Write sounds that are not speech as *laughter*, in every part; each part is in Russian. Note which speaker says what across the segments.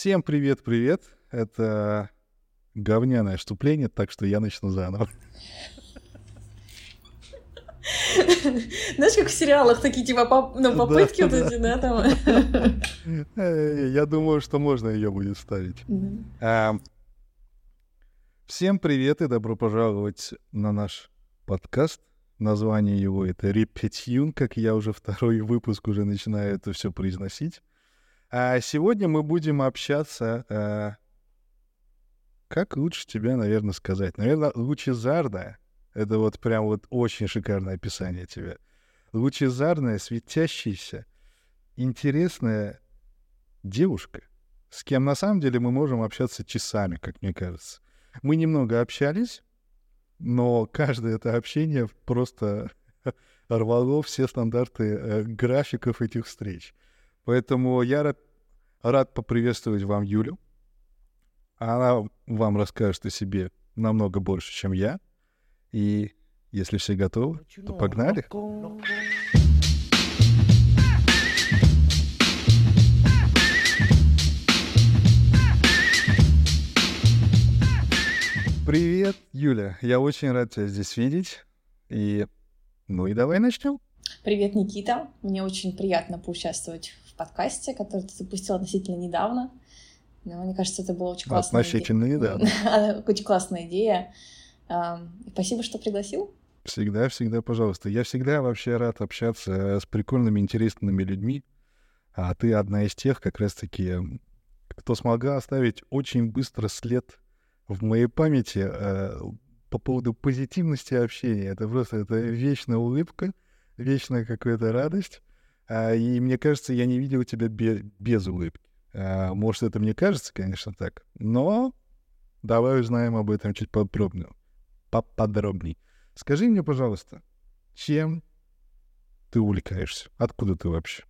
Speaker 1: Всем привет-привет. Это говняное вступление, так что я начну заново.
Speaker 2: Знаешь, как в сериалах такие типа поп- ну, попытки вот эти, да, там.
Speaker 1: Э, Я думаю, что можно ее будет вставить. А, Всем привет и добро пожаловать на наш подкаст. Название его это Репетюн, как я уже второй выпуск уже начинаю это все произносить. А сегодня мы будем общаться... а, Как лучше тебя, наверное, сказать? Наверное, лучезарная. Это вот прям вот очень шикарное описание тебя. Лучезарная, светящаяся, интересная девушка, с кем на самом деле мы можем общаться часами, как мне кажется. Мы немного общались, но каждое это общение просто *laughs* рвало все стандарты э, графиков этих встреч. Поэтому я рад, рад поприветствовать вам Юлю. Она вам расскажет о себе намного больше, чем я. И если все готовы, то погнали. Привет, Юля. Я очень рад тебя здесь видеть. И ну и давай начнем.
Speaker 2: Привет, Никита. Мне очень приятно поучаствовать подкасте, который ты запустил относительно недавно. Но мне кажется, это была очень классная
Speaker 1: Относительно
Speaker 2: идея.
Speaker 1: недавно. *laughs*
Speaker 2: Очень классная идея. Спасибо, что пригласил.
Speaker 1: Всегда, всегда, пожалуйста. Я всегда вообще рад общаться с прикольными, интересными людьми. А ты одна из тех, как раз-таки, кто смогла оставить очень быстро след в моей памяти э, по поводу позитивности общения. Это просто это вечная улыбка, вечная какая-то радость. А, и мне кажется, я не видел тебя бе- без улыбки. А, может, это мне кажется, конечно, так. Но давай узнаем об этом чуть подробнее. Поподробней. Скажи мне, пожалуйста, чем ты увлекаешься? Откуда ты вообще?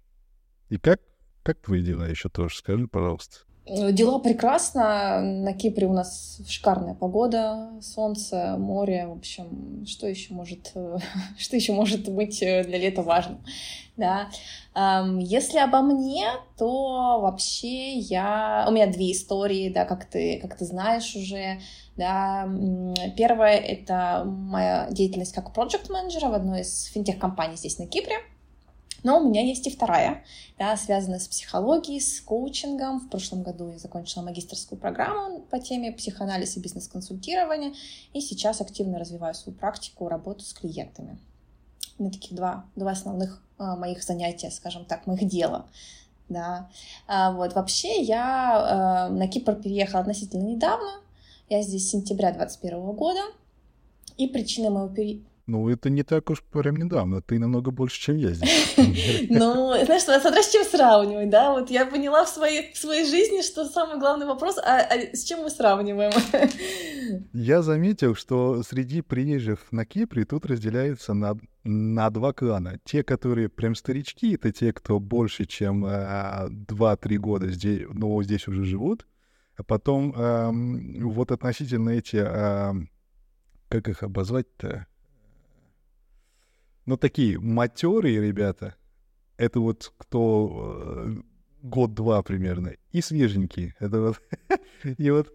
Speaker 1: И как, как твои дела еще тоже? Скажи, пожалуйста.
Speaker 2: Э, Дела прекрасно. На Кипре у нас шикарная погода, солнце, море. В общем, что еще может, э, *laughs* что еще может быть э, для лета важным? Да. Если обо мне, то вообще я... У меня две истории, да, как ты, как ты знаешь уже. Да. Первая — это моя деятельность как проект-менеджера в одной из финтех-компаний здесь на Кипре. Но у меня есть и вторая, да, связанная с психологией, с коучингом. В прошлом году я закончила магистрскую программу по теме психоанализ и бизнес-консультирования, и сейчас активно развиваю свою практику, работу с клиентами. У меня таких два, два основных а, моих занятия, скажем так, моих дела. Да. А, вот. Вообще я а, на Кипр переехала относительно недавно. Я здесь с сентября 2021 года. И причиной моего пере...
Speaker 1: Ну, это не так уж прям недавно. Ты намного больше, чем я здесь. *laughs*
Speaker 2: Ну, знаешь, смотря с чем сравнивать, да? Вот я поняла в своей, в своей жизни, что самый главный вопрос, а, а с чем мы сравниваем? *laughs*
Speaker 1: Я заметил, что среди приезжих на Кипре тут разделяется на, на два клана. Те, которые прям старички, это те, кто больше, чем а, 2-3 года здесь, ну, здесь уже живут. А потом ам, вот относительно эти, ам, как их обозвать-то? Ну, такие матерые ребята, это вот кто э, год-два примерно, и свеженькие. Это вот, *laughs* и вот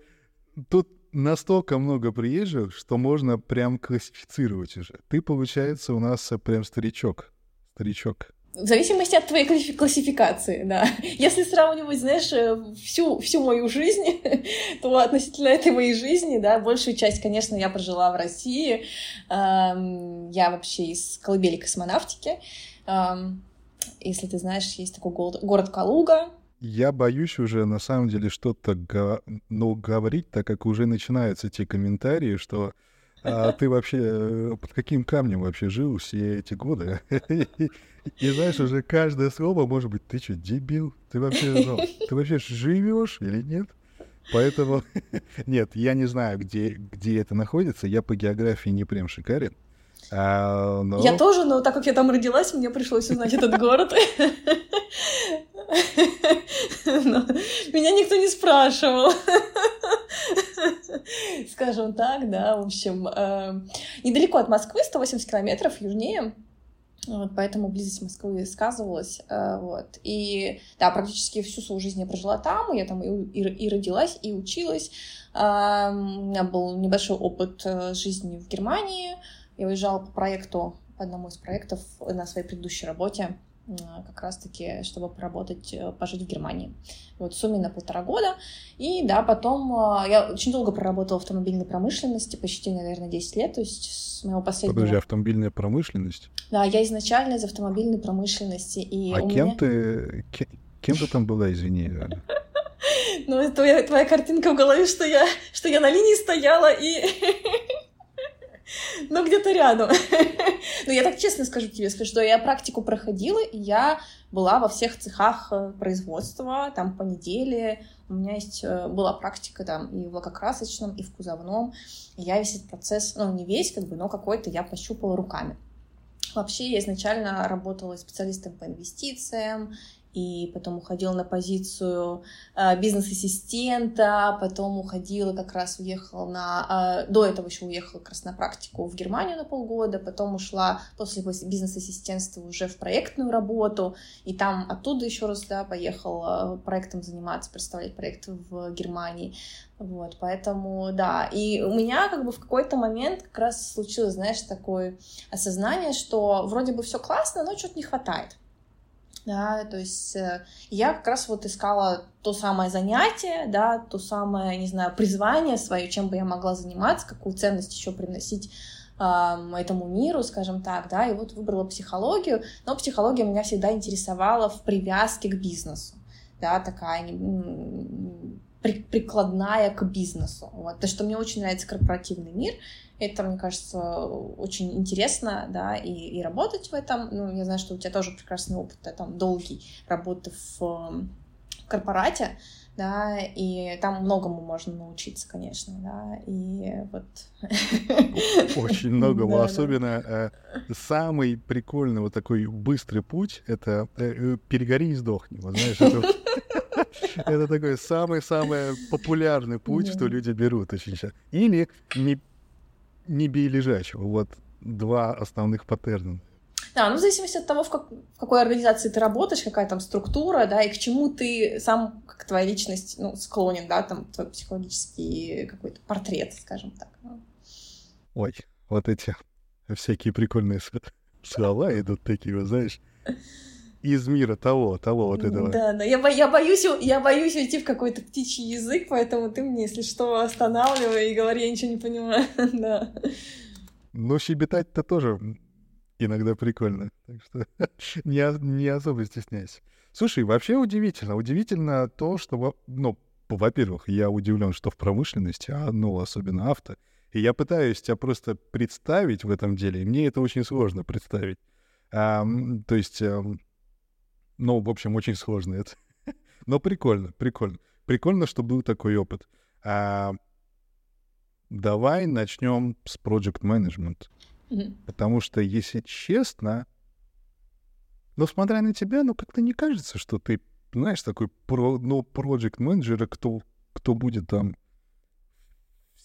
Speaker 1: тут настолько много приезжих, что можно прям классифицировать уже. Ты, получается, у нас прям старичок. Старичок.
Speaker 2: В зависимости от твоей класси- классификации, да. *laughs* Если сравнивать, знаешь, э, всю, всю мою жизнь, *laughs* то относительно этой моей жизни, да, большую часть, конечно, я прожила в России. Эм, Я вообще из колыбели космонавтики. Эм, Если ты знаешь, есть такой город Калуга,
Speaker 1: Я боюсь уже на самом деле что-то го- ну, говорить, так как уже начинаются те комментарии, что а, ты вообще э, под каким камнем вообще жил все эти годы? *laughs* И знаешь, уже каждое слово может быть, ты что, дебил? Ты вообще, ну, ты вообще живешь или нет? Поэтому, *laughs* нет, я не знаю, где, где это находится. Я по географии не прям шикарен. А, но...
Speaker 2: Я тоже, но так как я там родилась, мне пришлось узнать этот город. Меня никто не спрашивал. Скажем так, да, в общем, э, недалеко от Москвы, 180 километров южнее. Вот, поэтому близость Москвы сказывалась. Э, вот. И да, практически всю свою жизнь я прожила там. Я там и, и, и родилась, и училась. Э, у меня был небольшой опыт жизни в Германии. Я уезжала по проекту, по одному из проектов на своей предыдущей работе как раз-таки, чтобы поработать, пожить в Германии. Вот в сумме на полтора года. И да, потом я очень долго проработала в автомобильной промышленности, почти, наверное, 10 лет, то есть с моего последнего...
Speaker 1: Подожди, автомобильная промышленность?
Speaker 2: Да, я изначально из автомобильной промышленности. И
Speaker 1: а кем меня... ты... Кем ты там была, извини? *laughs*
Speaker 2: Ну, твоя, твоя картинка в голове, что я, что я на линии стояла и... *laughs* *laughs* Ну, где-то рядом. *laughs* Ну, я так честно скажу тебе, что я практику проходила, и я была во всех цехах э, производства, там по неделе. У меня есть, э, была практика там и в лакокрасочном, и в кузовном. И я весь этот процесс, ну, не весь, как бы, но какой-то я пощупала руками. Вообще, я изначально работала специалистом по инвестициям, и потом уходила на позицию э, бизнес-ассистента, потом уходила как раз, уехала на... Э, до этого еще уехала как раз на практику в Германию на полгода, потом ушла после бизнес-ассистентства уже в проектную работу, и там оттуда еще раз, да, поехала проектом заниматься, представлять проекты в Германии. Вот, поэтому, да, и у меня как бы в какой-то момент как раз случилось, знаешь, такое осознание, что вроде бы все классно, но что-то не хватает да, то есть э, я как раз вот искала то самое занятие, да, то самое, не знаю, призвание свое, чем бы я могла заниматься, какую ценность еще приносить этому миру, скажем так, да, и вот выбрала психологию, но психология меня всегда интересовала в привязке к бизнесу, да, такая прикладная к бизнесу, вот, то, что мне очень нравится корпоративный мир, это, мне кажется, очень интересно, да, и, и работать в этом. Ну, я знаю, что у тебя тоже прекрасный опыт, да, там, долгий работы в, в корпорате, да, и там многому можно научиться, конечно, да, и вот... *laughs*
Speaker 1: Очень многому, особенно э, самый прикольный вот такой быстрый путь — это э, перегори и сдохни, вот знаешь, это... *laughs* Это такой самый-самый популярный путь, что люди берут очень часто. Или не не бей лежачего. Вот два основных паттерна.
Speaker 2: Да, ну в зависимости от того, в, как, в какой организации ты работаешь, какая там структура, да, и к чему ты сам, как твоя личность, ну, склонен, да, там, твой психологический какой-то портрет, скажем так.
Speaker 1: Ой, вот эти всякие прикольные слова идут такие, вот, знаешь, из мира того, того вот этого.
Speaker 2: Да, да, я, бо- я, боюсь, я боюсь уйти в какой-то птичий язык, поэтому ты мне, если что, останавливай и говори, я ничего не понимаю, *laughs* да.
Speaker 1: Ну, щебетать-то тоже иногда прикольно, так что *laughs* не, не особо стесняйся. Слушай, вообще удивительно, удивительно то, что, ну, во-первых, я удивлен, что в промышленности, а, ну, особенно авто, и я пытаюсь тебя просто представить в этом деле, и мне это очень сложно представить. А, то есть ну, в общем, очень сложно это. *laughs* Но прикольно, прикольно. Прикольно, что был такой опыт. А, давай начнем с Project Management. Mm-hmm. Потому что, если честно, ну, смотря на тебя, ну, как-то не кажется, что ты, знаешь, такой про, ну, Project Manager, кто, кто будет там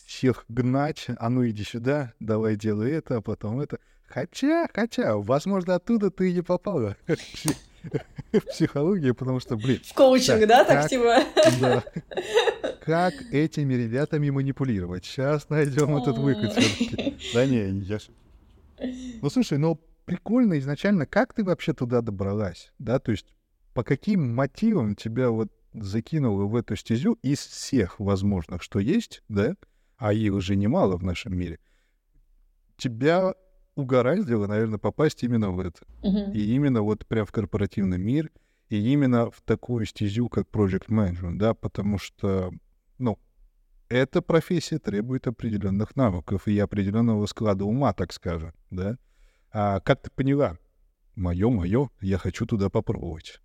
Speaker 1: всех гнать, а ну иди сюда, давай делай это, а потом это. Хотя, хотя, возможно, оттуда ты и не попала. *laughs* в *laughs* психологии, потому что, блин...
Speaker 2: В коучинг, да, так типа? Да. *laughs*
Speaker 1: Как этими ребятами манипулировать? Сейчас найдем этот выход все-таки. Да не, я... Ну, слушай, ну, прикольно изначально, как ты вообще туда добралась, да, то есть по каким мотивам тебя вот закинуло в эту стезю из всех возможных, что есть, да, а их уже немало в нашем мире, тебя угораздило, наверное, попасть именно в это. Uh-huh. И именно вот прям в корпоративный мир, и именно в такую стезю, как Project Management, да, потому что, ну, эта профессия требует определенных навыков и определенного склада ума, так скажем, да. А как ты поняла? Мое, мое, я хочу туда попробовать.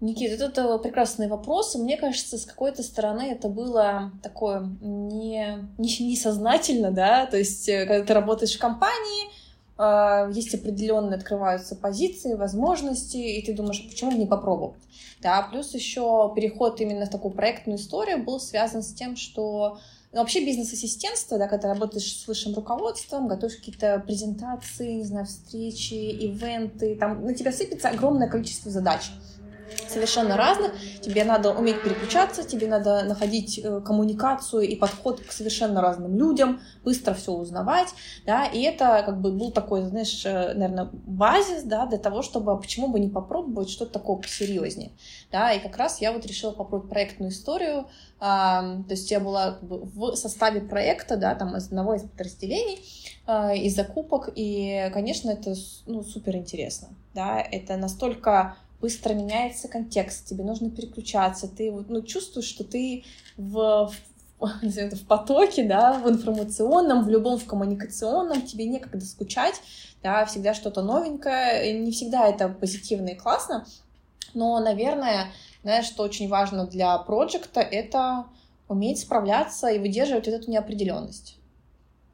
Speaker 2: Никита, это прекрасный вопрос. Мне кажется, с какой-то стороны это было такое не, не, несознательно, да, то есть, э, когда ты работаешь в компании, э, есть определенные открываются позиции, возможности, и ты думаешь, а почему не попробовать? Да, плюс еще переход именно в такую проектную историю был связан с тем, что ну, вообще бизнес-ассистентство, да, когда работаешь с высшим руководством, готовишь какие-то презентации, не знаю, встречи, ивенты, там на тебя сыпется огромное количество задач совершенно разных. Тебе надо уметь переключаться, тебе надо находить э, коммуникацию и подход к совершенно разным людям, быстро все узнавать, да, и это как бы был такой, знаешь, э, наверное, базис, да, для того, чтобы а почему бы не попробовать что-то такое посерьезнее, да, и как раз я вот решила попробовать проектную историю, а, то есть я была как бы, в составе проекта, да, там из одного из подразделений, а, из закупок, и, конечно, это ну, супер интересно, да, это настолько быстро меняется контекст, тебе нужно переключаться, ты вот, ну, чувствуешь, что ты в, *laughs* в, потоке, да, в информационном, в любом в коммуникационном, тебе некогда скучать, да, всегда что-то новенькое, не всегда это позитивно и классно, но, наверное, знаешь, что очень важно для проекта, это уметь справляться и выдерживать эту неопределенность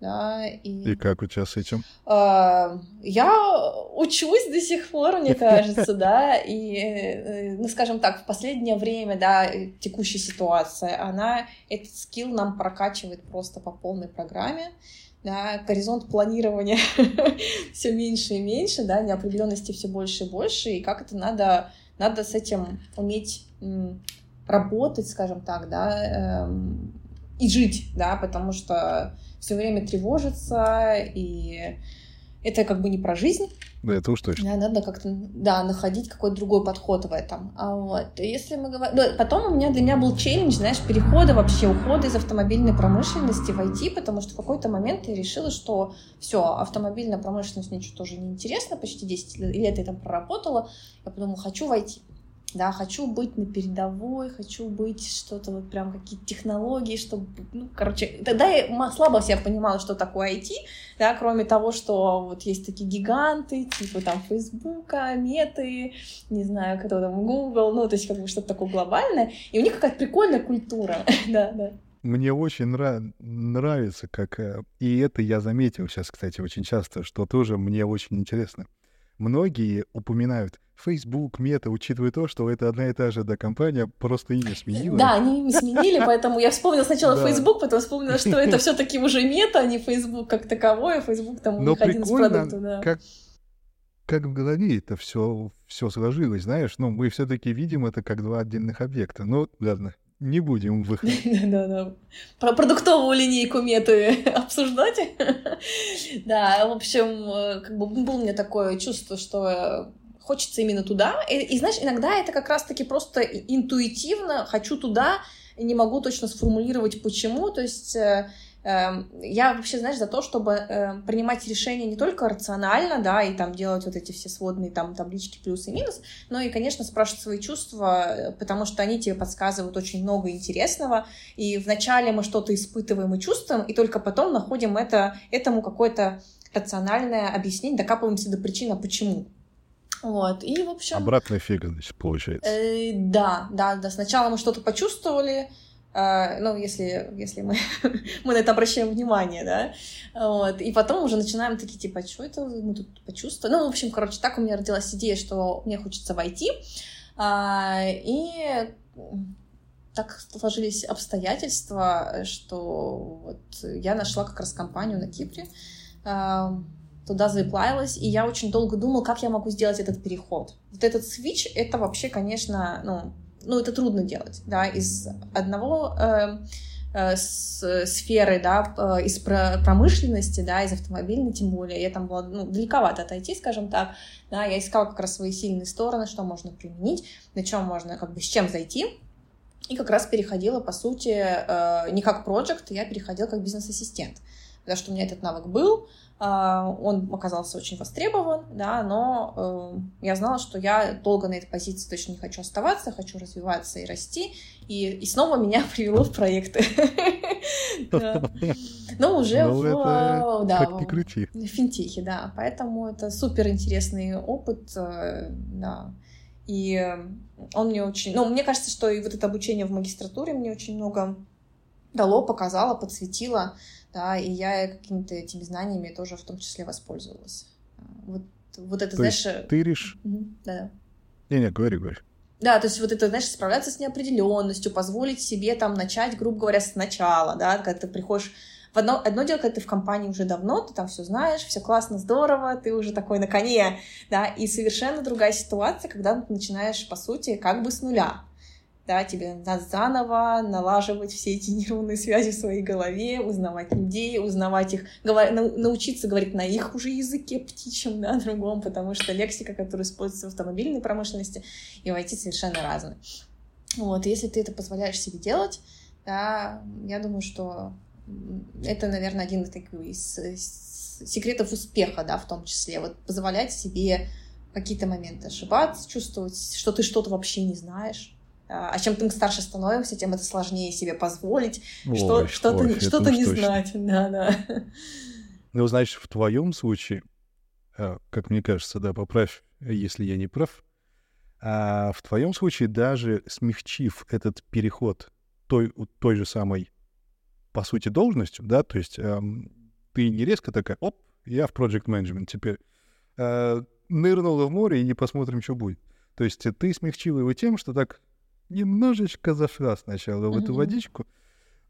Speaker 1: да, и... И как у тебя с этим?
Speaker 2: Э, я учусь до сих пор, мне *laughs* кажется, да, и, э, ну, скажем так, в последнее время, да, текущая ситуация, она этот скилл нам прокачивает просто по полной программе, да, горизонт планирования *laughs* все меньше и меньше, да, неопределенности все больше и больше, и как это надо, надо с этим уметь работать, скажем так, да, эм, и жить, да, потому что все время тревожиться, и это как бы не про жизнь.
Speaker 1: Да, это уж точно.
Speaker 2: Да, надо как-то, да, находить какой-то другой подход в этом. А вот, если мы говорим... Да, потом у меня, для меня был челлендж, знаешь, перехода вообще, ухода из автомобильной промышленности в IT, потому что в какой-то момент я решила, что все, автомобильная промышленность мне что-то тоже неинтересно, почти 10 лет я там проработала, я подумала, хочу войти да, хочу быть на передовой, хочу быть что-то вот прям какие-то технологии, чтобы, ну, короче, тогда я слабо себя понимала, что такое IT, да, кроме того, что вот есть такие гиганты, типа там Фейсбука, Меты, не знаю, кто там, Google, ну, то есть как бы что-то такое глобальное, и у них какая-то прикольная культура, *laughs* да, да.
Speaker 1: Мне очень нрав... нравится, как... Э, и это я заметил сейчас, кстати, очень часто, что тоже мне очень интересно. Многие упоминают Facebook, Мета, учитывая то, что это одна и та же да, компания, просто имя сменила.
Speaker 2: Да, они имя сменили, поэтому я вспомнила сначала Facebook, потом вспомнила, что это *laughs* все таки уже Мета, а не Facebook как таковой, а Facebook там у них один из продуктов. Да.
Speaker 1: Как, как в голове это все, все сложилось, знаешь, ну, мы все-таки видим это как два отдельных объекта. Ну, ладно, не будем выходить. *laughs*
Speaker 2: Да-да. Про продуктовую линейку меты *laughs* обсуждать. Да, в общем, э, как бы было у меня такое чувство, что хочется именно туда. И, и знаешь, иногда это как раз-таки просто интуитивно хочу туда, не могу точно сформулировать почему. То есть э, Эм, я вообще, знаешь, за то, чтобы эм, принимать решения не только рационально, да, и там делать вот эти все сводные там таблички плюс и минус, но и, конечно, спрашивать свои чувства, э, потому что они тебе подсказывают очень много интересного, и вначале мы что-то испытываем и чувствуем, и только потом находим это, этому какое-то рациональное объяснение, докапываемся до причины, почему. Вот, и, в общем...
Speaker 1: Обратный эффект, значит, получается.
Speaker 2: Э, да, да, да. Сначала мы что-то почувствовали, Uh, ну, если, если мы, *laughs* мы на это обращаем внимание, да, вот, и потом уже начинаем такие, типа, «А что это мы тут почувствовали? Ну, в общем, короче, так у меня родилась идея, что мне хочется войти, uh, и так сложились обстоятельства, что вот я нашла как раз компанию на Кипре, туда заплавилась, и я очень долго думала, как я могу сделать этот переход. Вот этот свич, это вообще, конечно, ну, ну, это трудно делать, да, из одного э, э, с, сферы, да, э, из промышленности, да, из автомобильной, тем более, я там была, ну, далековато отойти, скажем так, да, я искала как раз свои сильные стороны, что можно применить, на чем можно, как бы, с чем зайти, и как раз переходила, по сути, э, не как проект, я переходила как бизнес-ассистент, потому что у меня этот навык был, а, он оказался очень востребован, да, но э, я знала, что я долго на этой позиции точно не хочу оставаться, хочу развиваться и расти, и, и снова меня *laughs* привело в проекты. *laughs* Но уже ну, в, да, в финтехе, да, поэтому это супер интересный опыт, э, да, и он мне очень, ну, мне кажется, что и вот это обучение в магистратуре мне очень много дало, показало, подсветило, да, и я какими-то этими знаниями тоже в том числе воспользовалась. вот, вот это,
Speaker 1: То
Speaker 2: знаешь...
Speaker 1: есть ты реш...
Speaker 2: Да-да.
Speaker 1: Не-не, говори, говори.
Speaker 2: Да, то есть вот это, знаешь, справляться с неопределенностью, позволить себе там начать, грубо говоря, сначала, да, когда ты приходишь в одно, одно дело, когда ты в компании уже давно, ты там все знаешь, все классно, здорово, ты уже такой на коне, да, и совершенно другая ситуация, когда ты начинаешь, по сути, как бы с нуля, да, тебе надо заново налаживать все эти нейронные связи в своей голове, узнавать людей, узнавать их, говор... научиться говорить на их уже языке птичьем, да, *laughs* другом, потому что лексика, которая используется в автомобильной промышленности и в IT совершенно разная. Вот, если ты это позволяешь себе делать, да, я думаю, что это, наверное, один из таких из секретов успеха, да, в том числе. Вот позволять себе какие-то моменты ошибаться, чувствовать, что ты что-то вообще не знаешь. А чем мы старше становимся, тем это сложнее себе позволить, ой, что, что-то, ой, что-то не точно. знать. *laughs* Да, да.
Speaker 1: Ну, значит, в твоем случае, э, как мне кажется, да, поправь, если я не прав, а в твоем случае даже смягчив этот переход той, той же самой по сути, должностью, да, то есть эм, ты не резко такая, оп, я в project management теперь. Э, нырнула в море и не посмотрим, что будет. То есть ты смягчила его тем, что так немножечко зашла сначала в эту водичку,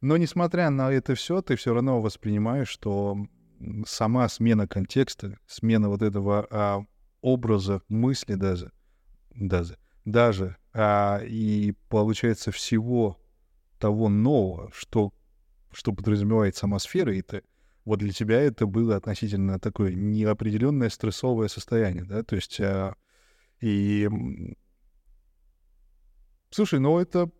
Speaker 1: но несмотря на это все, ты все равно воспринимаешь, что сама смена контекста, смена вот этого а, образа мысли даже, даже, даже а, и получается всего того нового, что что подразумевает сама сфера, и ты, вот для тебя это было относительно такое неопределенное стрессовое состояние, да, то есть а, и слушай, ну это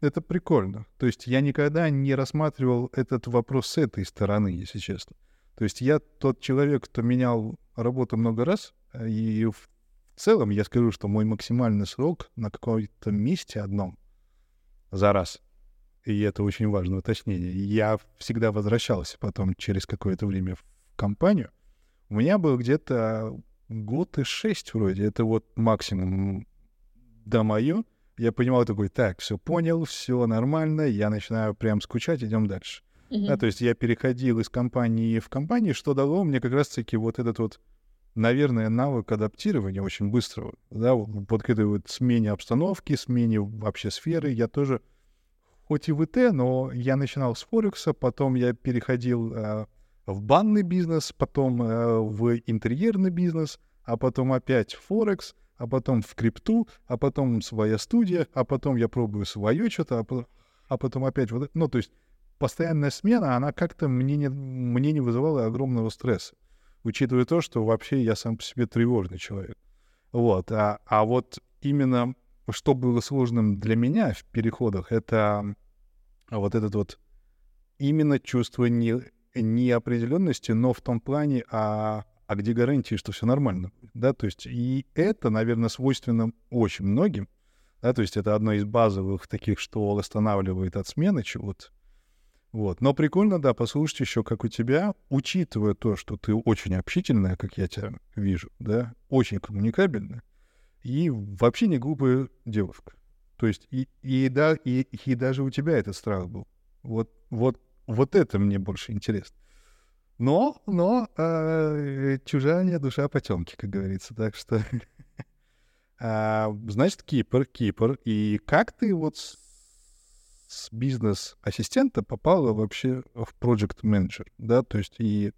Speaker 1: это прикольно. То есть я никогда не рассматривал этот вопрос с этой стороны, если честно. То есть я тот человек, кто менял работу много раз, и в целом я скажу, что мой максимальный срок на каком-то месте одном за раз и это очень важное уточнение, я всегда возвращался потом через какое-то время в компанию. У меня был где-то год и шесть вроде, это вот максимум до мое. Я понимал такой, так, все понял, все нормально, я начинаю прям скучать, идем дальше. Uh-huh. Да, то есть я переходил из компании в компанию, что дало мне как раз-таки вот этот вот, наверное, навык адаптирования очень быстрого, да, вот к этой вот смене обстановки, смене вообще сферы, я тоже хоть и ВТ, но я начинал с Форекса, потом я переходил э, в банный бизнес, потом э, в интерьерный бизнес, а потом опять Форекс, а потом в крипту, а потом своя студия, а потом я пробую свое что-то, а, а потом опять вот, ну то есть постоянная смена, она как-то мне не, мне не вызывала огромного стресса, учитывая то, что вообще я сам по себе тревожный человек. Вот, а, а вот именно что было сложным для меня в переходах, это вот этот вот именно чувство не, неопределенности, но в том плане, а, а где гарантии, что все нормально, да, то есть и это, наверное, свойственно очень многим, да, то есть это одно из базовых таких, что останавливает от смены чего-то, вот. Но прикольно, да, послушать еще, как у тебя, учитывая то, что ты очень общительная, как я тебя вижу, да, очень коммуникабельная, и вообще не глупая девушка. То есть и, и, да, и, и даже у тебя этот страх был. Вот, вот, вот это мне больше интересно. Но, но э, чужая душа потемки, как говорится. Так что, *laughs* а, значит, Кипр, Кипр. И как ты вот с, с бизнес-ассистента попала вообще в project менеджер, да? То есть и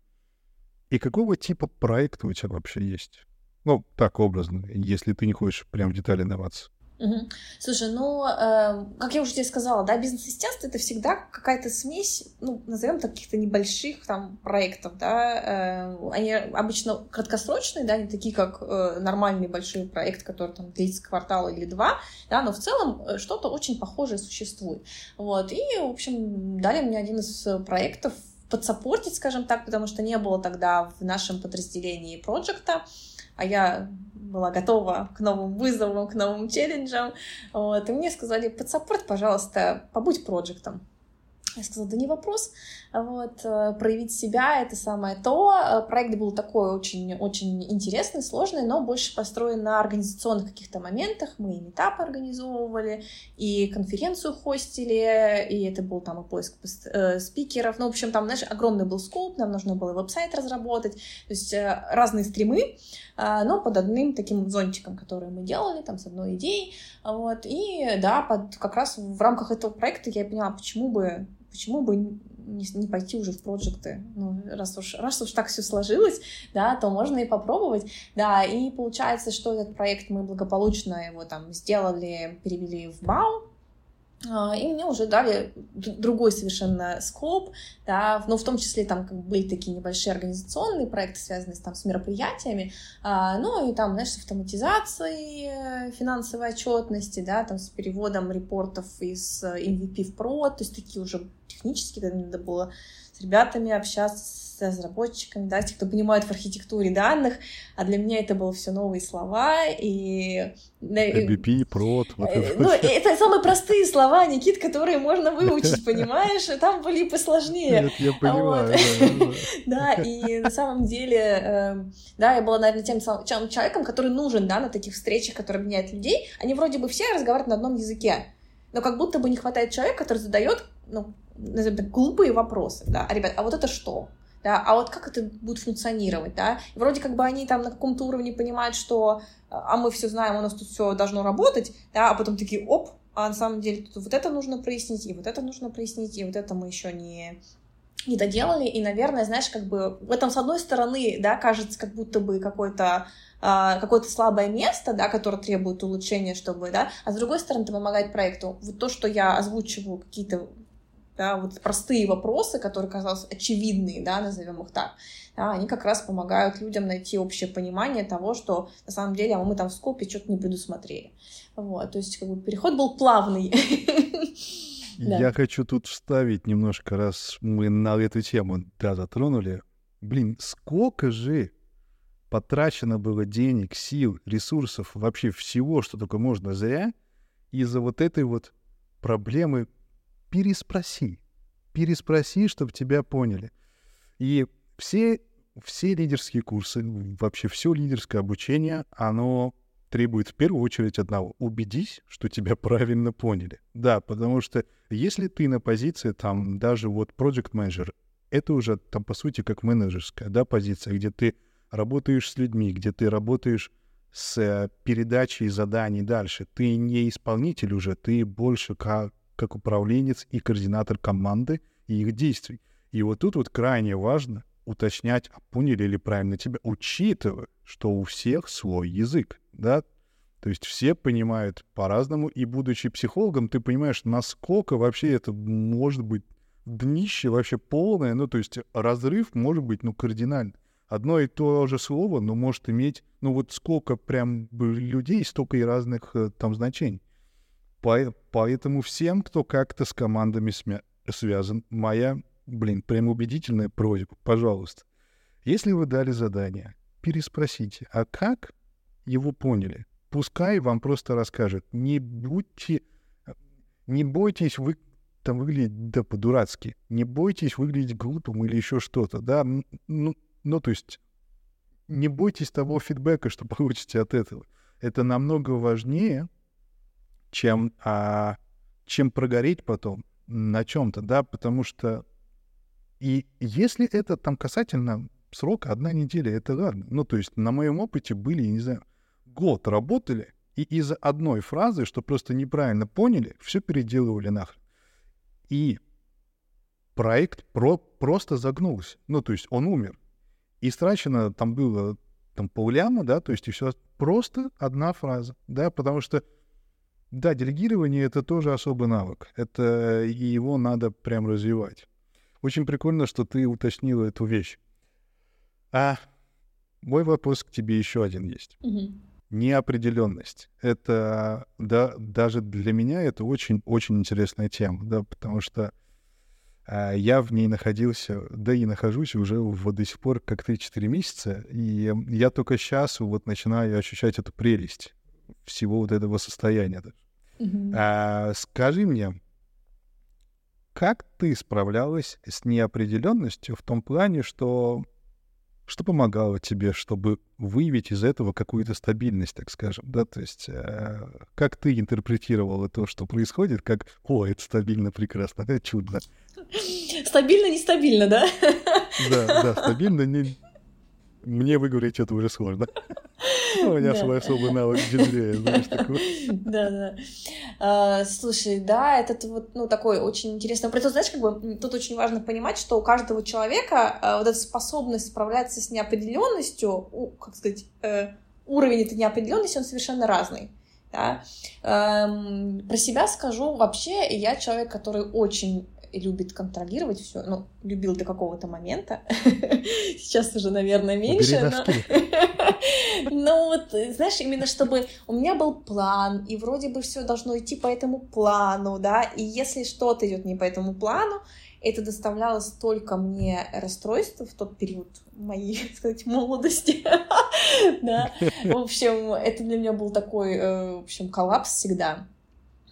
Speaker 1: и какого типа проекта у тебя вообще есть? Ну, так образно, если ты не хочешь прям в детали даваться.
Speaker 2: Угу. Слушай, ну, э, как я уже тебе сказала, да, бизнес-ассистентство это всегда какая-то смесь, ну, назовем так, каких-то небольших там проектов, да, э, они обычно краткосрочные, да, не такие, как э, нормальный большой проект, который там длится квартал или два, да, но в целом э, что-то очень похожее существует. Вот, и, в общем, дали мне один из проектов подсопортить, скажем так, потому что не было тогда в нашем подразделении проекта, а я была готова к новым вызовам, к новым челленджам. Вот, и мне сказали, подсаппорт, пожалуйста, побудь проектом. я сказала, да не вопрос, вот, э, проявить себя — это самое то. Э, проект был такой очень-очень интересный, сложный, но больше построен на организационных каких-то моментах. Мы и метап организовывали, и конференцию хостили, и это был там и поиск э, спикеров. Ну, в общем, там, знаешь, огромный был скоп, нам нужно было веб-сайт разработать, то есть разные стримы, но под одним таким зонтиком, который мы делали, там, с одной идеей, вот, и, да, под, как раз в рамках этого проекта я поняла, почему бы почему бы не, не пойти уже в проекты? Ну, раз уж, раз уж так все сложилось, да, то можно и попробовать. Да, и получается, что этот проект мы благополучно его там сделали, перевели в БАУ, а, и мне уже дали другой совершенно скоп, да, но в том числе там как бы были такие небольшие организационные проекты, связанные там с мероприятиями, а, ну и там, знаешь, с автоматизацией э, финансовой отчетности, да, там с переводом репортов из MVP в PRO, то есть такие уже технические, надо было ребятами общаться, разработчиками, да, те, кто понимают в архитектуре данных, а для меня это было все новые слова, и...
Speaker 1: MVP, прод. Вот
Speaker 2: э, это. Ну, это самые простые слова, Никит, которые можно *laughs* выучить, понимаешь? Там были посложнее.
Speaker 1: Нет, я понимаю. *laughs*
Speaker 2: Да, и на самом деле, эм, да, я была, наверное, тем человеком, который нужен, да, на таких встречах, которые объединяют людей. Они вроде бы все разговаривают на одном языке, но как будто бы не хватает человека, который задает, ну, назовем так, глупые вопросы, да, а, ребят, а вот это что? да, а вот как это будет функционировать, да, вроде как бы они там на каком-то уровне понимают, что, а мы все знаем, у нас тут все должно работать, да, а потом такие, оп, а на самом деле тут вот это нужно прояснить, и вот это нужно прояснить, и вот это мы еще не, не доделали, и, наверное, знаешь, как бы в этом, с одной стороны, да, кажется, как будто бы какой-то а, какое-то слабое место, да, которое требует улучшения, чтобы, да, а с другой стороны, это помогает проекту. Вот то, что я озвучиваю какие-то да, вот простые вопросы, которые казалось очевидные, да, назовем их так, да, они как раз помогают людям найти общее понимание того, что на самом деле а мы там в скопе что-то не предусмотрели. Вот, то есть как бы переход был плавный. *laughs*
Speaker 1: Я хочу тут вставить немножко, раз мы на эту тему да, затронули. Блин, сколько же потрачено было денег, сил, ресурсов, вообще всего, что только можно зря, из-за вот этой вот проблемы переспроси. Переспроси, чтобы тебя поняли. И все, все лидерские курсы, вообще все лидерское обучение, оно требует в первую очередь одного. Убедись, что тебя правильно поняли. Да, потому что если ты на позиции, там, даже вот project менеджер это уже там, по сути, как менеджерская, да, позиция, где ты работаешь с людьми, где ты работаешь с э, передачей заданий дальше. Ты не исполнитель уже, ты больше как как управленец и координатор команды и их действий. И вот тут вот крайне важно уточнять, а поняли ли правильно тебя, учитывая, что у всех свой язык, да, то есть все понимают по-разному, и будучи психологом, ты понимаешь, насколько вообще это может быть днище вообще полное, ну, то есть разрыв может быть, ну, кардинальный. Одно и то же слово, но может иметь, ну, вот сколько прям людей, столько и разных э, там значений. Поэтому всем, кто как-то с командами связан, моя, блин, прям убедительная просьба, пожалуйста. Если вы дали задание, переспросите, а как его поняли? Пускай вам просто расскажет. Не будьте, не бойтесь вы там выглядеть да по-дурацки. Не бойтесь выглядеть глупым или еще что-то, да. Ну, ну, то есть не бойтесь того фидбэка, что *laughs* получите от этого. Это намного важнее, чем, а, чем прогореть потом на чем-то, да, потому что и если это там касательно срока одна неделя, это ладно. Ну, то есть на моем опыте были, не знаю, год работали, и из-за одной фразы, что просто неправильно поняли, все переделывали нахрен. И проект про просто загнулся. Ну, то есть он умер. И страчено там было там полляма, да, то есть и все просто одна фраза, да, потому что да, делегирование — это тоже особый навык. Это и его надо прям развивать. Очень прикольно, что ты уточнила эту вещь. А мой вопрос к тебе еще один есть.
Speaker 2: Угу.
Speaker 1: Неопределенность. Это да, даже для меня это очень-очень интересная тема, да, потому что а, я в ней находился, да и нахожусь уже вот до сих пор как 3-4 месяца, и я только сейчас вот начинаю ощущать эту прелесть всего вот этого состояния. А, скажи мне, как ты справлялась с неопределенностью в том плане, что что помогало тебе, чтобы выявить из этого какую-то стабильность, так скажем, да, то есть э, как ты интерпретировала то, что происходит, как «О, это стабильно, прекрасно, это чудно».
Speaker 2: Стабильно, нестабильно, да?
Speaker 1: Да, да, стабильно, не... Мне выговорить это уже сложно. *laughs* У меня свой особый навык дженгрея, знаешь, такой.
Speaker 2: Да, да. А, слушай, да, это вот, ну, такой очень интересный вопрос. Знаешь, как бы тут очень важно понимать, что у каждого человека а, вот эта способность справляться с неопределенностью, как сказать, э, уровень этой неопределенности, он совершенно разный. Да? Эм, про себя скажу, вообще я человек, который очень любит контролировать все. Ну, любил до какого-то момента. *laughs* Сейчас уже, наверное, меньше. Но... *laughs* ну вот, знаешь, именно чтобы у меня был план, и вроде бы все должно идти по этому плану, да, и если что-то идет не по этому плану, это доставляло столько мне расстройств в тот период моей, *laughs* так сказать, молодости. да. В общем, это для меня был такой, э, в общем, коллапс всегда.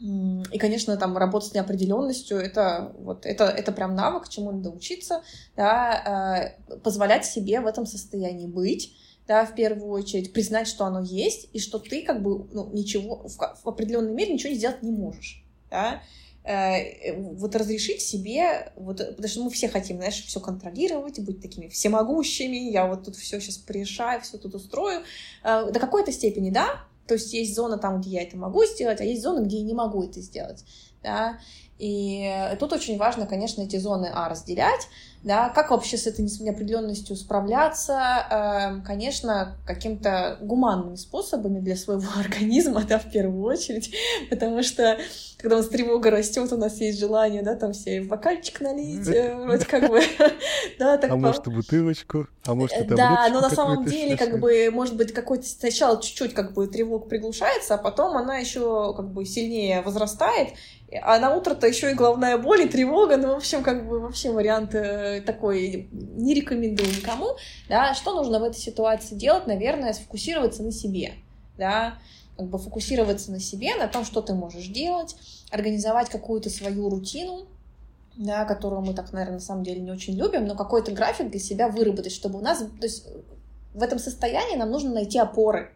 Speaker 2: И, конечно, там работать с неопределенностью это вот это, это прям навык, чему надо учиться, да, э, позволять себе в этом состоянии быть, да, в первую очередь, признать, что оно есть, и что ты как бы ну, ничего в, в определенной мере ничего сделать не можешь. Да? Э, вот разрешить себе, вот, потому что мы все хотим, знаешь, все контролировать, быть такими всемогущими, я вот тут все сейчас порешаю, все тут устрою. Э, до какой-то степени, да, то есть есть зона там, где я это могу сделать, а есть зона, где я не могу это сделать. Да? И тут очень важно, конечно, эти зоны а, разделять, да, как вообще с этой неопределенностью справляться, эм, конечно, каким-то гуманными способами для своего *laughs* организма, да, в первую очередь, потому что когда у нас тревога растет, у нас есть желание, да, там все бокальчик налить, э, *laughs* вроде как бы, *laughs*
Speaker 1: да, так. А может бутылочку, а может и
Speaker 2: Да, но на самом деле, как бы, может быть, какой-то сначала чуть-чуть как бы тревога приглушается, а потом она еще как бы сильнее возрастает, а на утро-то еще и головная боль, и тревога, ну, в общем, как бы вообще вариант э, такой не рекомендую никому, да, что нужно в этой ситуации делать, наверное, сфокусироваться на себе, да, как бы фокусироваться на себе, на том, что ты можешь делать, организовать какую-то свою рутину, да, которую мы так, наверное, на самом деле не очень любим, но какой-то график для себя выработать, чтобы у нас, то есть в этом состоянии нам нужно найти опоры,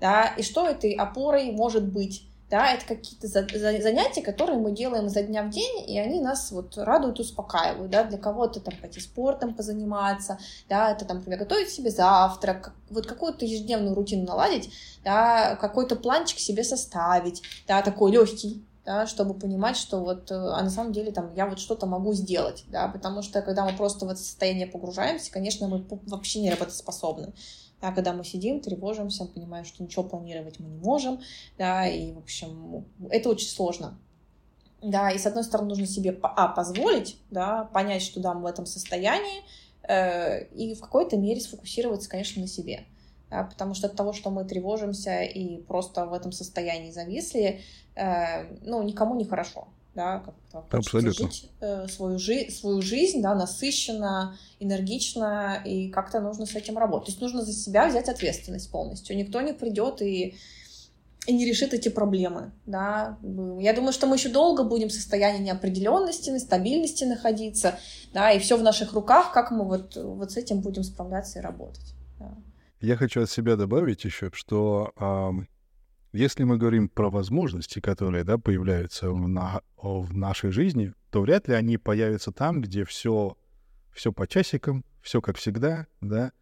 Speaker 2: да, и что этой опорой может быть, да, это какие-то занятия, которые мы делаем за дня в день, и они нас вот радуют, успокаивают, да, для кого-то там пойти спортом позаниматься, да, это там, например, готовить себе завтрак, вот какую-то ежедневную рутину наладить, да, какой-то планчик себе составить, да, такой легкий, да, чтобы понимать, что вот, э, а на самом деле там я вот что-то могу сделать, да, потому что когда мы просто в это состояние погружаемся, конечно, мы вообще не работоспособны, да, когда мы сидим, тревожимся, понимаем, что ничего планировать мы не можем, да, и, в общем, это очень сложно. Да, и с одной стороны нужно себе, а, позволить, да, понять, что да, мы в этом состоянии, э, и в какой-то мере сфокусироваться, конечно, на себе. Да, потому что от того, что мы тревожимся и просто в этом состоянии зависли, э, ну, никому не хорошо да, как-то Абсолютно. жить э, свою, жи- свою жизнь, да, насыщенно, энергично, и как-то нужно с этим работать. То есть нужно за себя взять ответственность полностью. Никто не придет и, и не решит эти проблемы, да. Я думаю, что мы еще долго будем в состоянии неопределенности, нестабильности находиться, да, и все в наших руках, как мы вот, вот с этим будем справляться и работать. Да.
Speaker 1: Я хочу от себя добавить еще, что если мы говорим про возможности, которые да, появляются в, на, в нашей жизни, то вряд ли они появятся там, где все, все по часикам, все как всегда, да,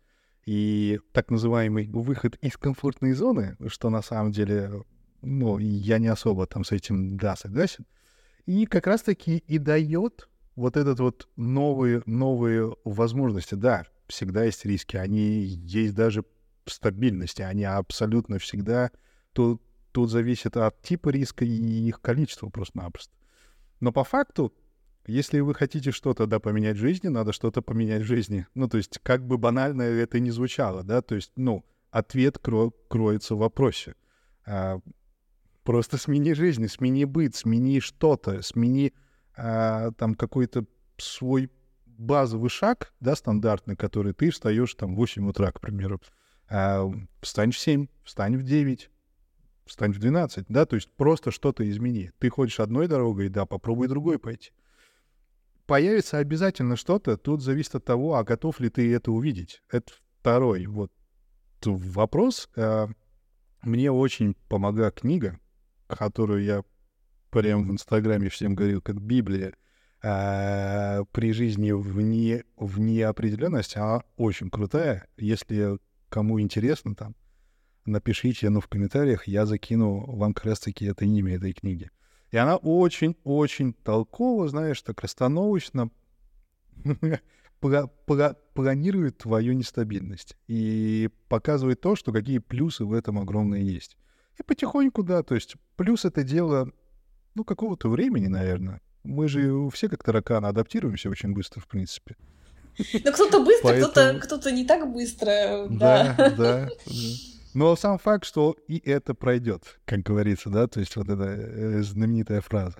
Speaker 1: и так называемый выход из комфортной зоны, что на самом деле, ну, я не особо там с этим, да, согласен, и как раз-таки и дает вот этот вот новые, новые возможности. Да, всегда есть риски, они есть даже в стабильности, они абсолютно всегда Тут, тут зависит от типа риска и их количества просто-напросто. Но по факту, если вы хотите что-то, да, поменять в жизни, надо что-то поменять в жизни. Ну, то есть, как бы банально это ни звучало, да, то есть, ну, ответ кро- кроется в вопросе. А, просто смени жизнь, смени быт, смени что-то, смени а, там какой-то свой базовый шаг, да, стандартный, который ты встаешь там в 8 утра, к примеру. А, встань в 7, встань в 9, встань в 12, да, то есть просто что-то измени. Ты ходишь одной дорогой, да, попробуй другой пойти. появится обязательно что-то, тут зависит от того, а готов ли ты это увидеть. Это второй вот вопрос. А, мне очень помогла книга, которую я прям в Инстаграме всем говорил, как Библия. А, при жизни вне, в неопределенности, она очень крутая. Если кому интересно, там, напишите, ну, в комментариях, я закину вам как раз-таки это имя этой книги. И она очень-очень толково, знаешь, так расстановочно *laughs* планирует твою нестабильность и показывает то, что какие плюсы в этом огромные есть. И потихоньку, да, то есть плюс это дело, ну, какого-то времени, наверное. Мы же все как тараканы адаптируемся очень быстро, в принципе.
Speaker 2: Ну, кто-то быстро, Поэтому... кто-то, кто-то не так быстро,
Speaker 1: да. Да, да. Но сам факт, что и это пройдет, как говорится, да, то есть вот эта э, знаменитая фраза.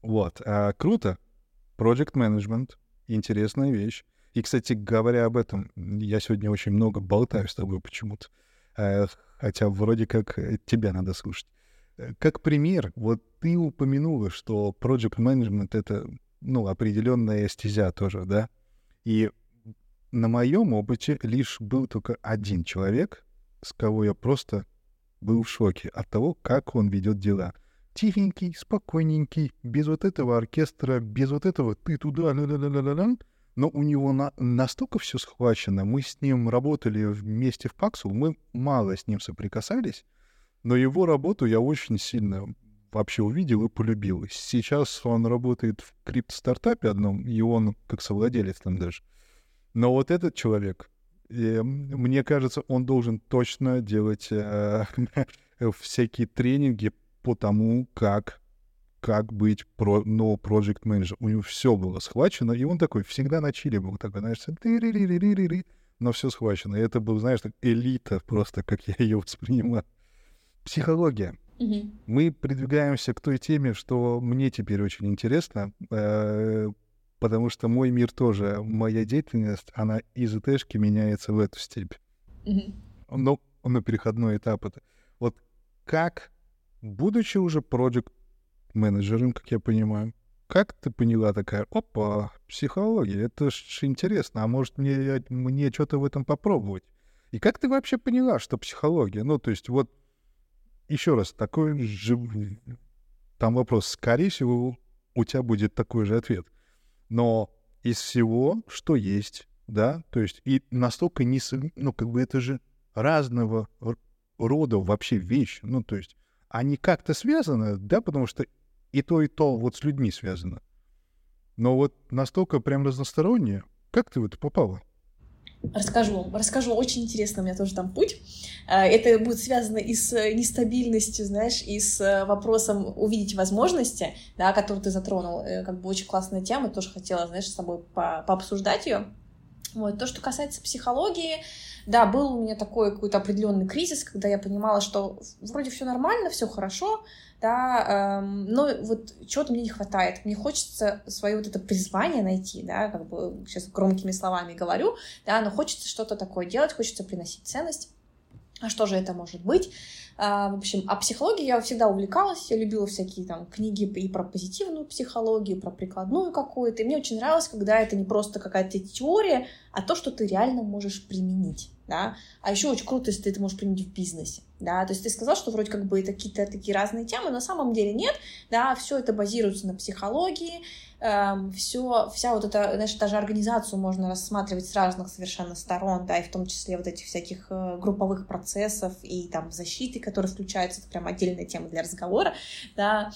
Speaker 1: Вот. А, круто. Project Management. Интересная вещь. И, кстати, говоря об этом, я сегодня очень много болтаю с тобой почему-то. Э, хотя вроде как э, тебя надо слушать. Как пример, вот ты упомянула, что Project Management — это, ну, определенная стезя тоже, да? И на моем опыте лишь был только один человек, с кого я просто был в шоке от того, как он ведет дела. Тихенький, спокойненький, без вот этого оркестра, без вот этого ты туда, ля ля ля ля ля но у него на, настолько все схвачено. Мы с ним работали вместе в Паксу, мы мало с ним соприкасались, но его работу я очень сильно вообще увидел и полюбил. Сейчас он работает в крипто-стартапе одном, и он как совладелец там даже. Но вот этот человек, и мне кажется, он должен точно делать э, *laughs* всякие тренинги по тому, как как быть про, no project manager. У него все было схвачено, и он такой всегда на чили был, такой, знаешь, но все схвачено. И это был, знаешь, так элита просто, как я ее воспринимаю. Психология. Mm-hmm. Мы придвигаемся к той теме, что мне теперь очень интересно. Э, потому что мой мир тоже, моя деятельность, она из ИТшки меняется в эту степь. Mm-hmm. Но на переходной этап это. Вот как, будучи уже проект менеджером, как я понимаю, как ты поняла такая, опа, психология, это ж интересно, а может мне, мне что-то в этом попробовать? И как ты вообще поняла, что психология? Ну, то есть вот еще раз, такой же... Там вопрос, скорее всего, у тебя будет такой же ответ но из всего, что есть, да, то есть и настолько не, ну, как бы это же разного рода вообще вещи, ну, то есть они как-то связаны, да, потому что и то, и то вот с людьми связано. Но вот настолько прям разностороннее. Как ты в это попала?
Speaker 2: Расскажу, расскажу, очень интересно, у меня тоже там путь. Э, это будет связано и с нестабильностью, знаешь, и с э, вопросом увидеть возможности, да, который ты затронул. Э, как бы очень классная тема, тоже хотела, знаешь, с тобой по пообсуждать ее. Вот. То, что касается психологии, да, был у меня такой какой-то определенный кризис, когда я понимала, что вроде все нормально, все хорошо, да, эм, но вот чего-то мне не хватает. Мне хочется свое вот это призвание найти, да, как бы сейчас громкими словами говорю, да, но хочется что-то такое делать, хочется приносить ценность. А что же это может быть? А, в общем, а психологией я всегда увлекалась, я любила всякие там книги и про позитивную психологию, про прикладную какую-то, и мне очень нравилось, когда это не просто какая-то теория, а то, что ты реально можешь применить, да. А еще очень круто, если ты это можешь применить в бизнесе, да. То есть ты сказал, что вроде как бы это какие-то такие разные темы, на самом деле нет, да, все это базируется на психологии, эм, все, вся вот эта, знаешь, даже организацию можно рассматривать с разных совершенно сторон, да, и в том числе вот этих всяких э, групповых процессов и там защиты, которые включаются, это прям отдельная тема для разговора, да,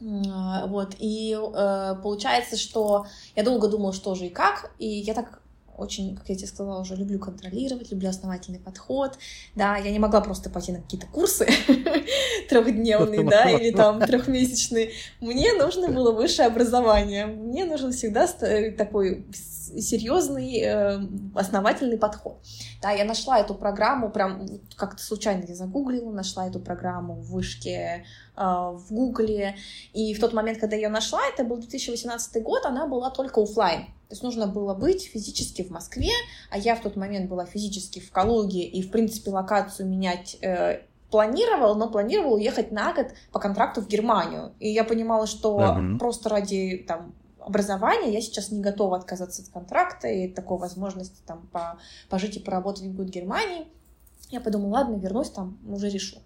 Speaker 2: вот, и э, получается, что я долго думала, что же и как, и я так очень, как я тебе сказала, уже люблю контролировать, люблю основательный подход, да, я не могла просто пойти на какие-то курсы *laughs* трехдневные, да, или там трехмесячные. Мне нужно было высшее образование, мне нужен всегда э, такой серьезный, э, основательный подход. Да, я нашла эту программу, прям как-то случайно я загуглила, нашла эту программу в вышке э, в Гугле, и в тот момент, когда я ее нашла, это был 2018 год, она была только офлайн. То есть нужно было быть физически в Москве, а я в тот момент была физически в Калуге, и, в принципе, локацию менять э, планировал, но планировал уехать на год по контракту в Германию. И я понимала, что uh-huh. просто ради там, образования, я сейчас не готова отказаться от контракта и такой возможности там по, пожить и поработать в Германии. Я подумала, ладно, вернусь там, уже решу.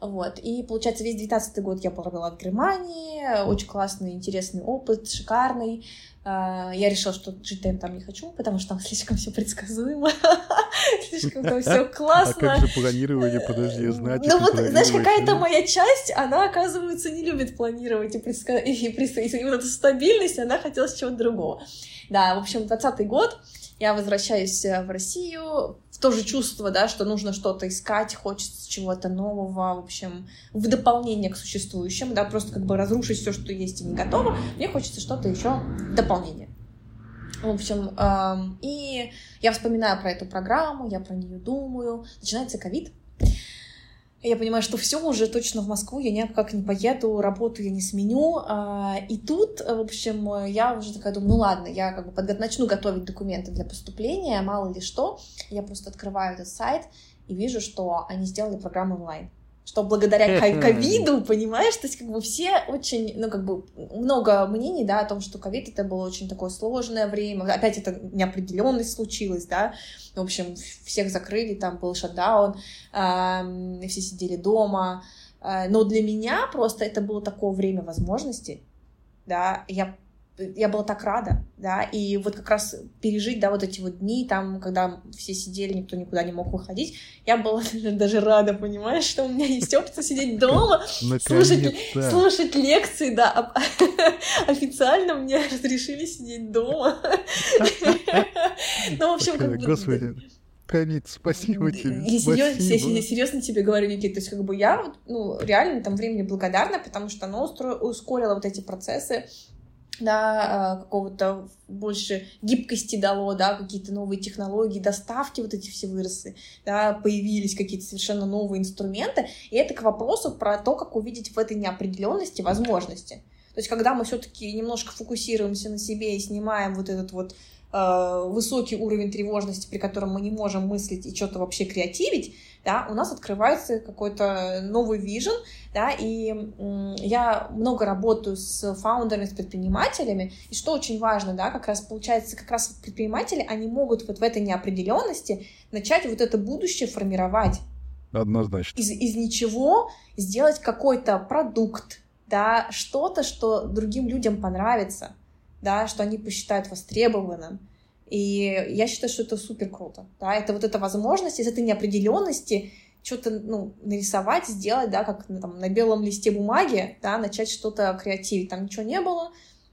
Speaker 2: Вот. И, получается, весь 19 год я провела в Германии. Очень классный, интересный опыт, шикарный. А, я решила, что жить там не хочу, потому что там *laughs* слишком все предсказуемо, *laughs* слишком там все *laughs* классно.
Speaker 1: А как же планирование, подожди, знать?
Speaker 2: Ну вот, знаешь, какая-то моя часть, она, оказывается, не любит планировать и, предска... и, вот эту стабильность, она хотела чего-то другого. Да, в общем, 20 год, я возвращаюсь э, в Россию, в то же чувство, да, что нужно что-то искать, хочется чего-то нового, в общем, в дополнение к существующему, да, просто как бы разрушить все, что есть и не готово, мне хочется что-то еще дополнение. В общем, эм, и я вспоминаю про эту программу, я про нее думаю. Начинается ковид, я понимаю, что все уже точно в Москву, я никак не поеду, работу я не сменю. А, и тут, в общем, я уже такая думаю, ну ладно, я как бы подго- начну готовить документы для поступления, мало ли что. Я просто открываю этот сайт и вижу, что они сделали программу онлайн что благодаря ковиду, понимаешь, то есть как бы все очень, ну как бы много мнений, да, о том, что ковид это было очень такое сложное время, опять это неопределенность случилась, да, в общем, всех закрыли, там был шатдаун, э, все сидели дома, э, но для меня просто это было такое время возможностей, да, я я была так рада, да, и вот как раз пережить, да, вот эти вот дни, там, когда все сидели, никто никуда не мог выходить, я была *laughs* даже рада, понимаешь, что у меня есть опция сидеть дома, слушать, слушать лекции, да, *laughs* официально мне *laughs* разрешили сидеть дома. Ну, в общем, как бы...
Speaker 1: Господи. Ковид, спасибо тебе.
Speaker 2: Я серьезно, я серьезно тебе говорю, Никит, то есть как бы я ну, реально там времени благодарна, потому что оно ускорило вот эти процессы, да, а, какого-то больше гибкости дало, да, какие-то новые технологии, доставки вот эти все выросли, да, появились какие-то совершенно новые инструменты, и это к вопросу про то, как увидеть в этой неопределенности возможности. То есть, когда мы все-таки немножко фокусируемся на себе и снимаем вот этот вот э, высокий уровень тревожности, при котором мы не можем мыслить и что-то вообще креативить, да, у нас открывается какой-то новый вижен, да, и я много работаю с фаундерами, с предпринимателями, и что очень важно, да, как раз получается, как раз предприниматели, они могут вот в этой неопределенности начать вот это будущее формировать.
Speaker 1: Однозначно.
Speaker 2: Из, из ничего сделать какой-то продукт, да, что-то, что другим людям понравится, да, что они посчитают востребованным, и я считаю, что это супер круто. Да? Это вот эта возможность из этой неопределенности что-то ну, нарисовать, сделать, да, как там, на белом листе бумаги, да, начать что-то креативить. Там ничего не было,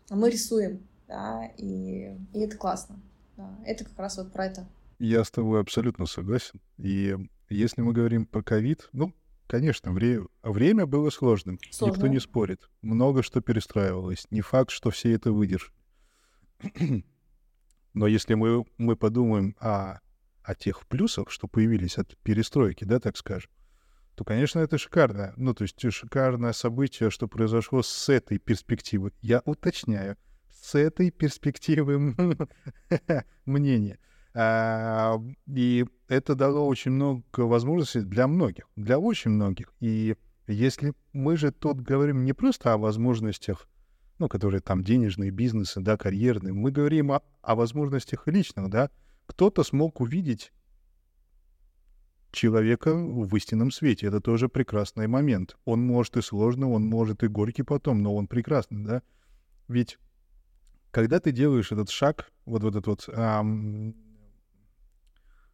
Speaker 2: а мы рисуем, да, и, и это классно. Да. Это как раз вот про это.
Speaker 1: Я с тобой абсолютно согласен. И если мы говорим про ковид, ну, конечно, вре- время было сложным. Сложно. Никто не спорит. Много что перестраивалось. Не факт, что все это выдержат. *clears throat* Но если мы, мы подумаем о, о тех плюсах, что появились от перестройки, да, так скажем, то, конечно, это шикарно. Ну, то есть шикарное событие, что произошло с этой перспективы. Я уточняю, с этой перспективы *laughs* мнения. А, и это дало очень много возможностей для многих, для очень многих. И если мы же тут говорим не просто о возможностях ну, которые там денежные бизнесы, да, карьерные. Мы говорим о, о возможностях личных, да. Кто-то смог увидеть человека в истинном свете. Это тоже прекрасный момент. Он может и сложно, он может и горький потом, но он прекрасный, да. Ведь когда ты делаешь этот шаг, вот, вот этот вот ам,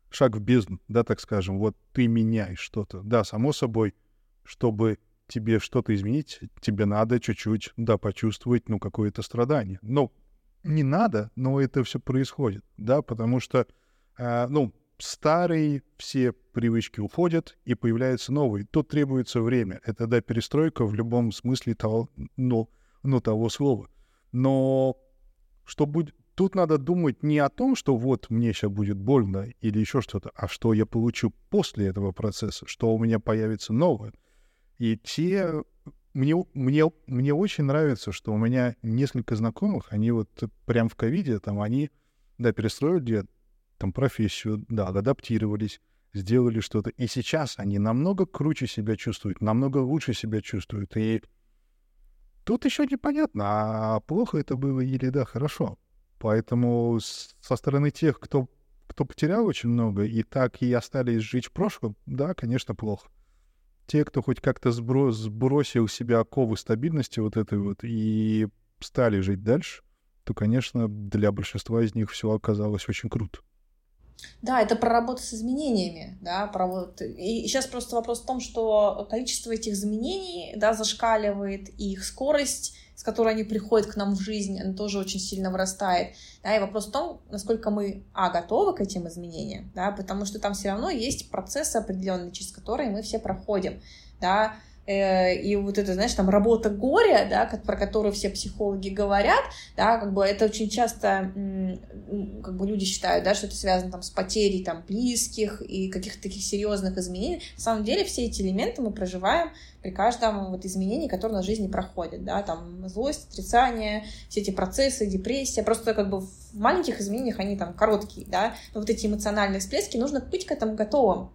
Speaker 1: шаг в бездну, да, так скажем, вот ты меняешь что-то. Да, само собой, чтобы тебе что-то изменить, тебе надо чуть-чуть, да, почувствовать, ну, какое-то страдание. Но не надо, но это все происходит, да, потому что, э, ну, старые все привычки уходят, и появляются новые. Тут требуется время. Это, да, перестройка в любом смысле того, ну, ну, того слова. Но что будет... Тут надо думать не о том, что вот мне сейчас будет больно или еще что-то, а что я получу после этого процесса, что у меня появится новое. И те... Мне, мне, мне очень нравится, что у меня несколько знакомых, они вот прям в ковиде, там, они, да, перестроили там профессию, да, адаптировались, сделали что-то. И сейчас они намного круче себя чувствуют, намного лучше себя чувствуют. И Тут еще непонятно, а плохо это было или да, хорошо. Поэтому со стороны тех, кто, кто потерял очень много и так и остались жить в прошлом, да, конечно, плохо. Те, кто хоть как-то сброс, сбросил себя оковы стабильности вот этой вот и стали жить дальше, то, конечно, для большинства из них все оказалось очень круто.
Speaker 2: Да, это про работу с изменениями, да, про вот... И сейчас просто вопрос в том, что количество этих изменений, да, зашкаливает, и их скорость, с которой они приходят к нам в жизнь, она тоже очень сильно вырастает, да, и вопрос в том, насколько мы, а, готовы к этим изменениям, да, потому что там все равно есть процессы определенные, через которые мы все проходим, да, и вот это, знаешь, там работа горя, да, про которую все психологи говорят, да, как бы это очень часто, как бы люди считают, да, что это связано там с потерей там близких и каких-то таких серьезных изменений. На самом деле все эти элементы мы проживаем при каждом вот изменении, которое на жизни проходит, да, там злость, отрицание, все эти процессы, депрессия, просто как бы в маленьких изменениях они там короткие, да, но вот эти эмоциональные всплески, нужно быть к этому готовым,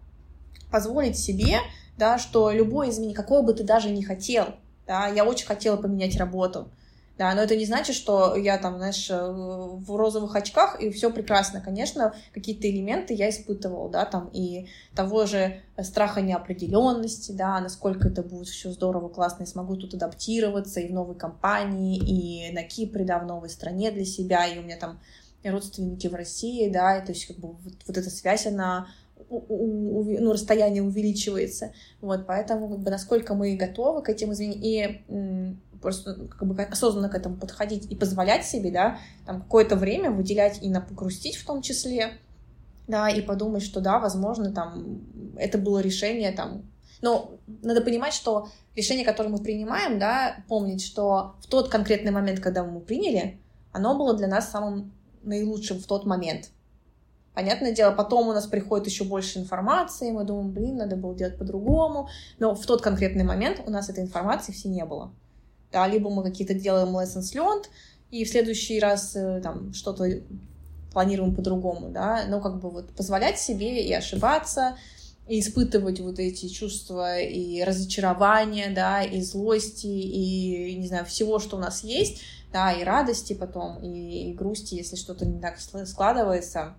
Speaker 2: позволить себе да, что любое изменение, какое бы ты даже не хотел, да, я очень хотела поменять работу, да, но это не значит, что я там, знаешь, э, в розовых очках и все прекрасно. Конечно, какие-то элементы я испытывала, да, там и того же страха неопределенности, да, насколько это будет все здорово, классно, и смогу тут адаптироваться и в новой компании, и на Кипре, да, в новой стране для себя, и у меня там родственники в России, да, и то есть как бы вот, вот эта связь, она ну, расстояние увеличивается. Вот, поэтому как бы, насколько мы готовы к этим изменениям и просто как бы осознанно к этому подходить и позволять себе, да, там какое-то время выделять и на погрустить в том числе, да, и подумать, что да, возможно, там это было решение там но надо понимать, что решение, которое мы принимаем, да, помнить, что в тот конкретный момент, когда мы приняли, оно было для нас самым наилучшим в тот момент. Понятное дело, потом у нас приходит еще больше информации, мы думаем, блин, надо было делать по-другому, но в тот конкретный момент у нас этой информации все не было. Да, либо мы какие-то делаем lessons learned, и в следующий раз э, там что-то планируем по-другому, да, но как бы вот позволять себе и ошибаться, и испытывать вот эти чувства и разочарования, да, и злости, и, не знаю, всего, что у нас есть, да, и радости потом, и, и грусти, если что-то не так складывается,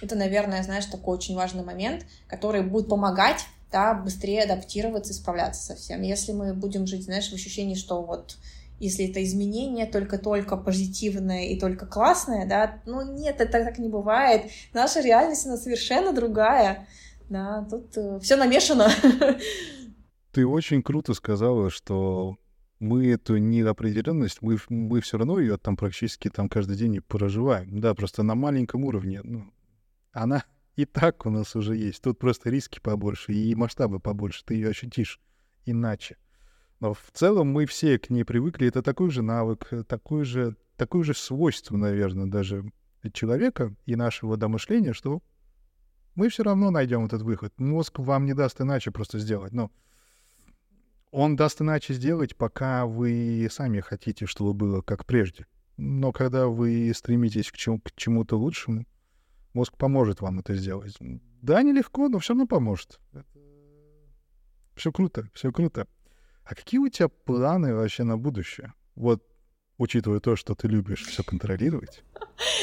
Speaker 2: это, наверное, знаешь, такой очень важный момент, который будет помогать да, быстрее адаптироваться и справляться со всем. Если мы будем жить, знаешь, в ощущении, что вот если это изменение только-только позитивное и только классное, да, ну нет, это так не бывает. Наша реальность, она совершенно другая. Да, тут э, все намешано. *laughs*
Speaker 1: Ты очень круто сказала, что мы эту неопределенность, мы, мы все равно ее там практически там каждый день проживаем. Да, просто на маленьком уровне. Ну, она и так у нас уже есть. Тут просто риски побольше и масштабы побольше. Ты ее ощутишь иначе. Но в целом мы все к ней привыкли. Это такой же навык, такой же, такое же свойство, наверное, даже человека и нашего домышления, что мы все равно найдем этот выход. Мозг вам не даст иначе просто сделать. Но он даст иначе сделать, пока вы сами хотите, чтобы было как прежде. Но когда вы стремитесь к, чему- к чему-то лучшему, Мозг поможет вам это сделать. Да, нелегко, но все равно поможет. Все круто, все круто. А какие у тебя планы вообще на будущее? Вот, учитывая то, что ты любишь все контролировать. *laughs*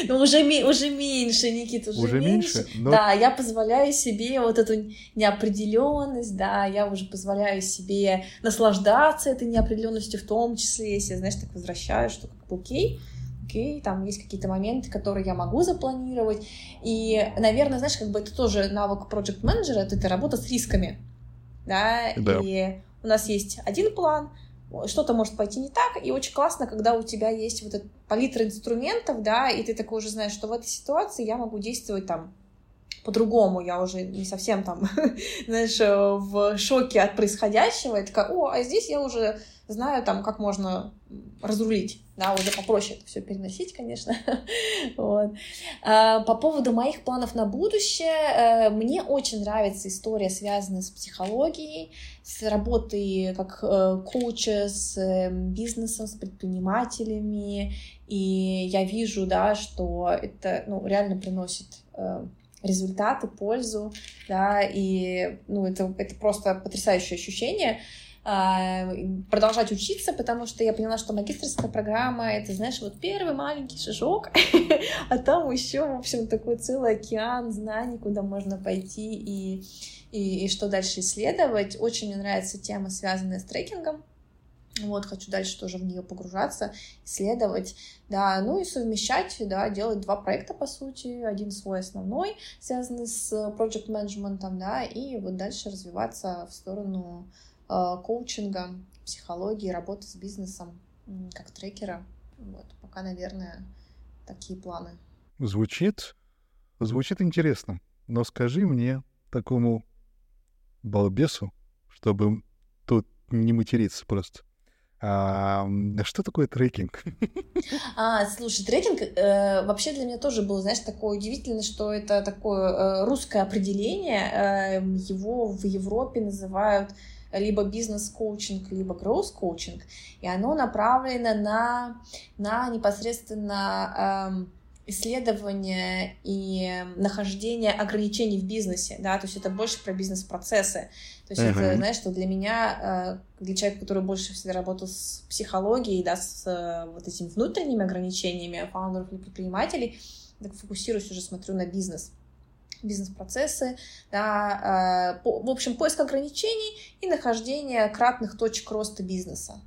Speaker 2: Ну, уже, уже меньше, Никита, уже, уже меньше. меньше но... Да, я позволяю себе вот эту неопределенность, да, я уже позволяю себе наслаждаться этой неопределенностью, в том числе, если, знаешь, так возвращаю, что как бы окей, окей, там есть какие-то моменты, которые я могу запланировать. И, наверное, знаешь, как бы это тоже навык проект менеджера это, это работа с рисками. Да? да. И у нас есть один план, что-то может пойти не так, и очень классно, когда у тебя есть вот этот палитра инструментов, да, и ты такой уже знаешь, что в этой ситуации я могу действовать там по-другому, я уже не совсем там, *laughs* знаешь, в шоке от происходящего, и такая, о, а здесь я уже знаю там, как можно разрулить, да, уже попроще это все переносить, конечно. *laughs* вот. А, по поводу моих планов на будущее, э, мне очень нравится история, связанная с психологией, с работой как э, коуча, с э, бизнесом, с предпринимателями, и я вижу, да, что это, ну, реально приносит результаты, пользу, да, и, ну, это, это просто потрясающее ощущение, продолжать учиться, потому что я поняла, что магистрская программа — это, знаешь, вот первый маленький шажок, *laughs* а там еще, в общем, такой целый океан знаний, куда можно пойти и, и, и что дальше исследовать. Очень мне нравится тема, связанная с трекингом, вот, хочу дальше тоже в нее погружаться, исследовать, да, ну и совмещать, да, делать два проекта, по сути, один свой основной, связанный с project менеджментом, да, и вот дальше развиваться в сторону э, коучинга, психологии, работы с бизнесом, как трекера, вот, пока, наверное, такие планы.
Speaker 1: Звучит, звучит интересно, но скажи мне, такому балбесу, чтобы тут не материться просто, а, что такое трекинг? *laughs*
Speaker 2: А, слушай, трекинг э, вообще для меня тоже был, знаешь, такое удивительно, что это такое э, русское определение. Э, его в Европе называют либо бизнес-коучинг, либо гроус-коучинг, и оно направлено на, на непосредственно э, исследование и нахождение ограничений в бизнесе, да, то есть это больше про бизнес-процессы. То есть uh-huh. это, знаешь, что для меня, э, для человека, который больше всегда работал с психологией, да, с э, вот этими внутренними ограничениями фаундеров или предпринимателей, так фокусируюсь уже, смотрю на бизнес бизнес-процессы, да, э, в общем, поиск ограничений и нахождение кратных точек роста бизнеса.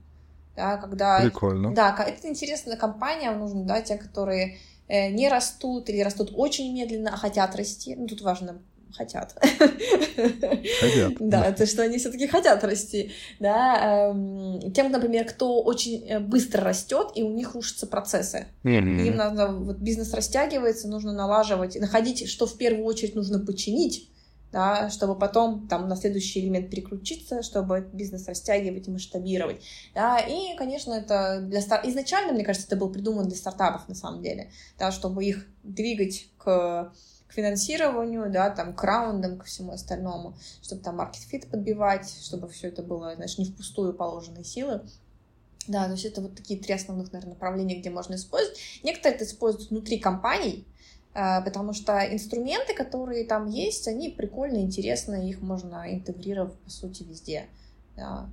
Speaker 2: Да, когда,
Speaker 1: Прикольно.
Speaker 2: Да, это интересная компания, нужно, да, те, которые не растут или растут очень медленно, а хотят расти. Ну, тут важно хотят.
Speaker 1: Хотят. *laughs*
Speaker 2: Да, то, что они все-таки хотят расти. Да, эм, тем, например, кто очень э, быстро растет, и у них рушатся процессы. Им надо, вот бизнес растягивается, нужно налаживать, находить, что в первую очередь нужно починить, да, чтобы потом там на следующий элемент переключиться, чтобы бизнес растягивать и масштабировать. Да, и, конечно, это для стар... изначально, мне кажется, это был придуман для стартапов на самом деле, да, чтобы их двигать к к финансированию, да, там, к раундам, ко всему остальному, чтобы там market fit подбивать, чтобы все это было, знаешь, не впустую положенные силы. Да, то есть это вот такие три основных, наверное, направления, где можно использовать. Некоторые это используют внутри компаний, э, потому что инструменты, которые там есть, они прикольные, интересные, их можно интегрировать, по сути, везде. Да.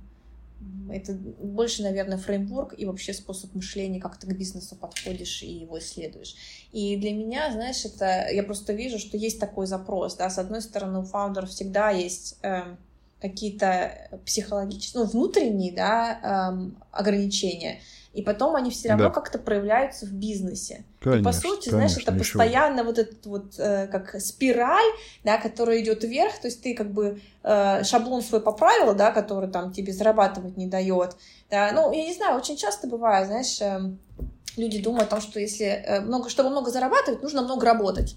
Speaker 2: Это больше, наверное, фреймворк и вообще способ мышления, как ты к бизнесу подходишь и его исследуешь. И для меня, знаешь, это я просто вижу, что есть такой запрос. Да? С одной стороны, у фаундеров всегда есть э, какие-то психологические, ну, внутренние да, э, ограничения, и потом они все равно да. как-то проявляются в бизнесе. Конечно, и по сути, конечно, знаешь, это постоянно вот этот вот э, как спираль, да, которая идет вверх, то есть ты как бы э, шаблон свой поправила, да, который там тебе зарабатывать не дает. Да, ну, я не знаю, очень часто бывает, знаешь, э, люди думают о том, что если э, много, чтобы много зарабатывать, нужно много работать.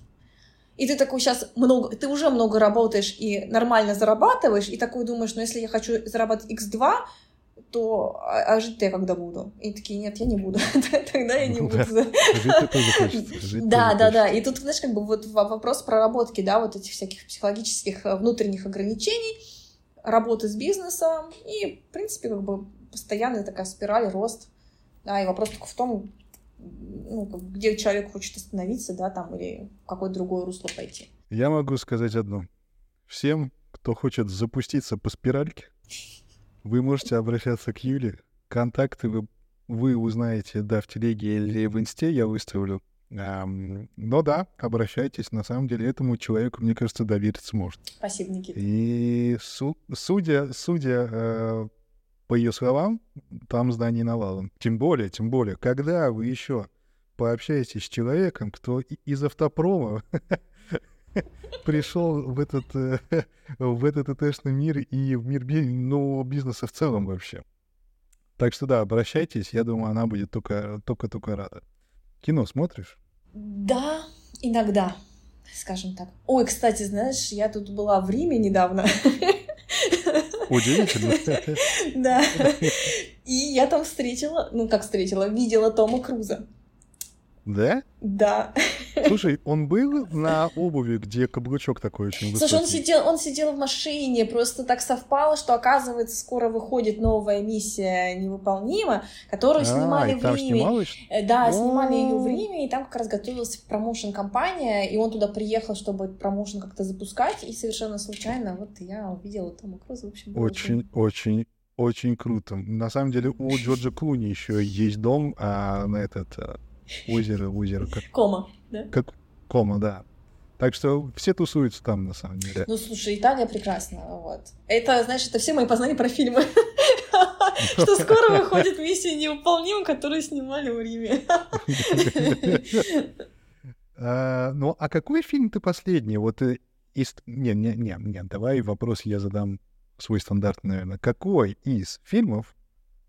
Speaker 2: И ты такой сейчас много, ты уже много работаешь и нормально зарабатываешь, и такой думаешь, ну если я хочу зарабатывать x2, то а, а жить-то я когда буду? И такие, нет, я не буду. *laughs* Тогда я не буду. Тоже хочется. Да, да, да. И тут, знаешь, как бы вот вопрос проработки, да, вот этих всяких психологических э, внутренних ограничений, работы с бизнесом и, в принципе, как бы постоянная такая спираль, рост. Да, и вопрос только в том, ну, где человек хочет остановиться, да, там, или в какое другое русло пойти.
Speaker 1: Я могу сказать одно. Всем, кто хочет запуститься по спиральке, вы можете обращаться к Юле. Контакты вы, вы узнаете, да, в телеге или в инсте я выставлю. Um, но да, обращайтесь. На самом деле этому человеку, мне кажется, довериться может.
Speaker 2: Спасибо, Никита.
Speaker 1: И су- судя, судя э, по ее словам, там зданий навалом. Тем более, тем более, когда вы еще пообщаетесь с человеком, кто из автопрома *laughs* *laughs* пришел в этот, э, *laughs* в этот ИТшный мир и в мир ну, бизнеса в целом вообще. Так что да, обращайтесь, я думаю, она будет только, только, только рада. Кино смотришь?
Speaker 2: Да, иногда, скажем так. Ой, кстати, знаешь, я тут была в Риме недавно. *laughs*
Speaker 1: Удивительно.
Speaker 2: Да. И я там встретила, ну как встретила, видела Тома Круза.
Speaker 1: Да?
Speaker 2: Да.
Speaker 1: Слушай, он был на обуви, где каблучок такой очень высокий?
Speaker 2: Слушай, он сидел, он сидел в машине, просто так совпало, что, оказывается, скоро выходит новая миссия «Невыполнима», которую а, снимали в Риме. Э, да, снимали ее в Риме, и там как раз готовилась промоушен-компания, и он туда приехал, чтобы промоушен как-то запускать, и совершенно случайно вот я увидела Тома Круза, в общем.
Speaker 1: Очень, очень, очень круто. На самом деле у Джорджа Клуни еще есть дом, а на этот а, озеро, озеро как...
Speaker 2: Кома, да?
Speaker 1: Как Кома, да. Так что все тусуются там, на самом деле.
Speaker 2: Ну, слушай, Италия прекрасна, вот. Это, знаешь, это все мои познания про фильмы. *laughs* Что скоро выходит «Миссия невыполнима», которую снимали в Риме. *laughs*
Speaker 1: А, ну, а какой фильм ты последний? Вот э, из... Не, не, не, не, давай вопрос я задам свой стандартный, наверное. Какой из фильмов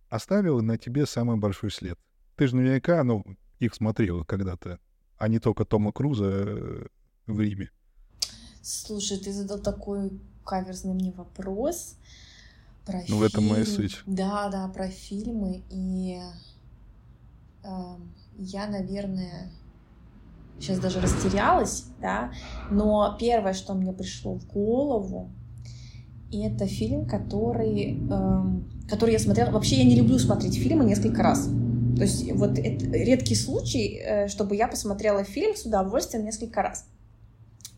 Speaker 1: оставил на тебе самый большой след? Ты же наверняка, ну, их смотрела когда-то, а не только Тома Круза э, в Риме.
Speaker 2: Слушай, ты задал такой каверзный мне вопрос
Speaker 1: про ну, фильм. в этом моя суть.
Speaker 2: Да, да, про фильмы. И э, я, наверное, сейчас даже растерялась, да, но первое, что мне пришло в голову, это фильм, который, эм, который я смотрела. Вообще я не люблю смотреть фильмы несколько раз. То есть вот это редкий случай, э, чтобы я посмотрела фильм с удовольствием несколько раз.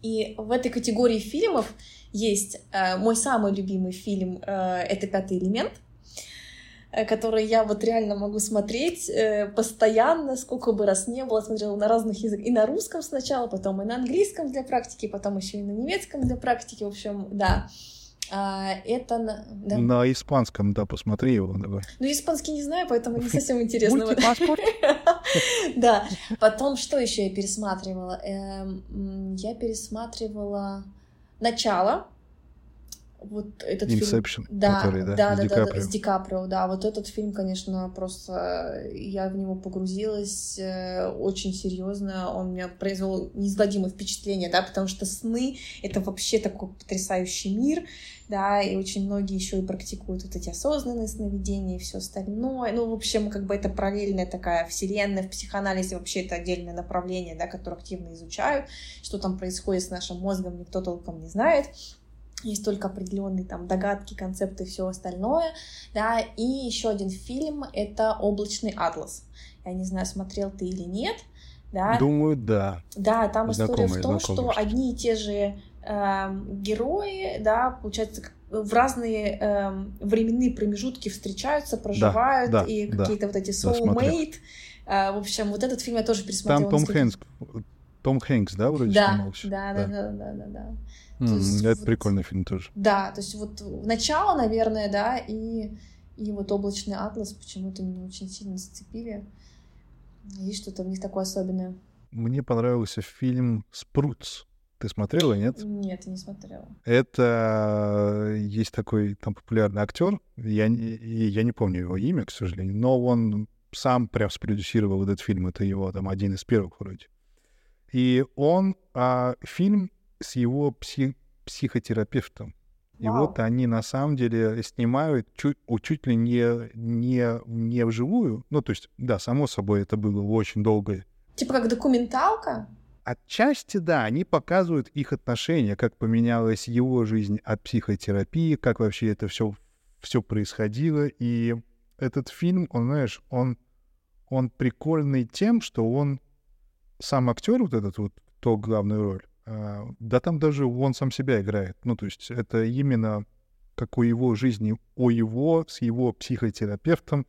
Speaker 2: И в этой категории фильмов есть э, мой самый любимый фильм э, это "Пятый элемент", которые я вот реально могу смотреть постоянно, сколько бы раз не было, смотрела на разных языках, и на русском сначала, потом и на английском для практики, потом еще и на немецком для практики, в общем, да. А, это на...
Speaker 1: Да. на испанском, да, посмотри его. Давай.
Speaker 2: Ну, испанский не знаю, поэтому не совсем интересно. *laughs* Да. Потом, что еще я пересматривала? Эм, я пересматривала «Начало», вот этот
Speaker 1: Inception,
Speaker 2: фильм... Да,
Speaker 1: который, да,
Speaker 2: да,
Speaker 1: с,
Speaker 2: да,
Speaker 1: Ди
Speaker 2: да, да, с Ди Каприо, да. Вот этот фильм, конечно, просто я в него погрузилась э, очень серьезно. Он меня произвел неизгладимое впечатление, да, потому что сны — это вообще такой потрясающий мир, да, и очень многие еще и практикуют вот эти осознанные сновидения и все остальное. Ну, в общем, как бы это параллельная такая вселенная в психоанализе, вообще это отдельное направление, да, которое активно изучают. Что там происходит с нашим мозгом, никто толком не знает есть только определенные там догадки, концепты и все остальное, да, и еще один фильм — это «Облачный атлас». Я не знаю, смотрел ты или нет, да.
Speaker 1: Думаю, да.
Speaker 2: Да, там знакомые, история в том, что одни и те же э, герои, да, получается, в разные э, временные промежутки встречаются, проживают, да, да, и да, какие-то вот эти soulmate. Да, э, в общем, вот этот фильм я тоже пересмотрела.
Speaker 1: Там Том Хэнкс, Том Хэнкс, да, вроде
Speaker 2: да, да, да, да, да, да, да.
Speaker 1: Mm, есть, это вот, прикольный фильм тоже.
Speaker 2: Да, то есть вот начало, наверное, да, и, и вот облачный атлас почему-то меня очень сильно зацепили. Есть что-то в них такое особенное.
Speaker 1: Мне понравился фильм «Спрутс». Ты смотрела, нет?
Speaker 2: Нет, не смотрела.
Speaker 1: Это есть такой там популярный актер, я, я не помню его имя, к сожалению, но он сам прям спродюсировал этот фильм, это его там один из первых вроде. И он, а, фильм с его пси психотерапевтом. И Вау. вот они на самом деле снимают чуть, чуть ли не, не, не вживую. Ну, то есть, да, само собой, это было очень долго.
Speaker 2: Типа как документалка?
Speaker 1: Отчасти, да, они показывают их отношения, как поменялась его жизнь от психотерапии, как вообще это все, все происходило. И этот фильм, он, знаешь, он, он прикольный тем, что он сам актер, вот этот вот, кто главную роль, да там даже он сам себя играет. Ну, то есть это именно как о его жизни, о его с его психотерапевтом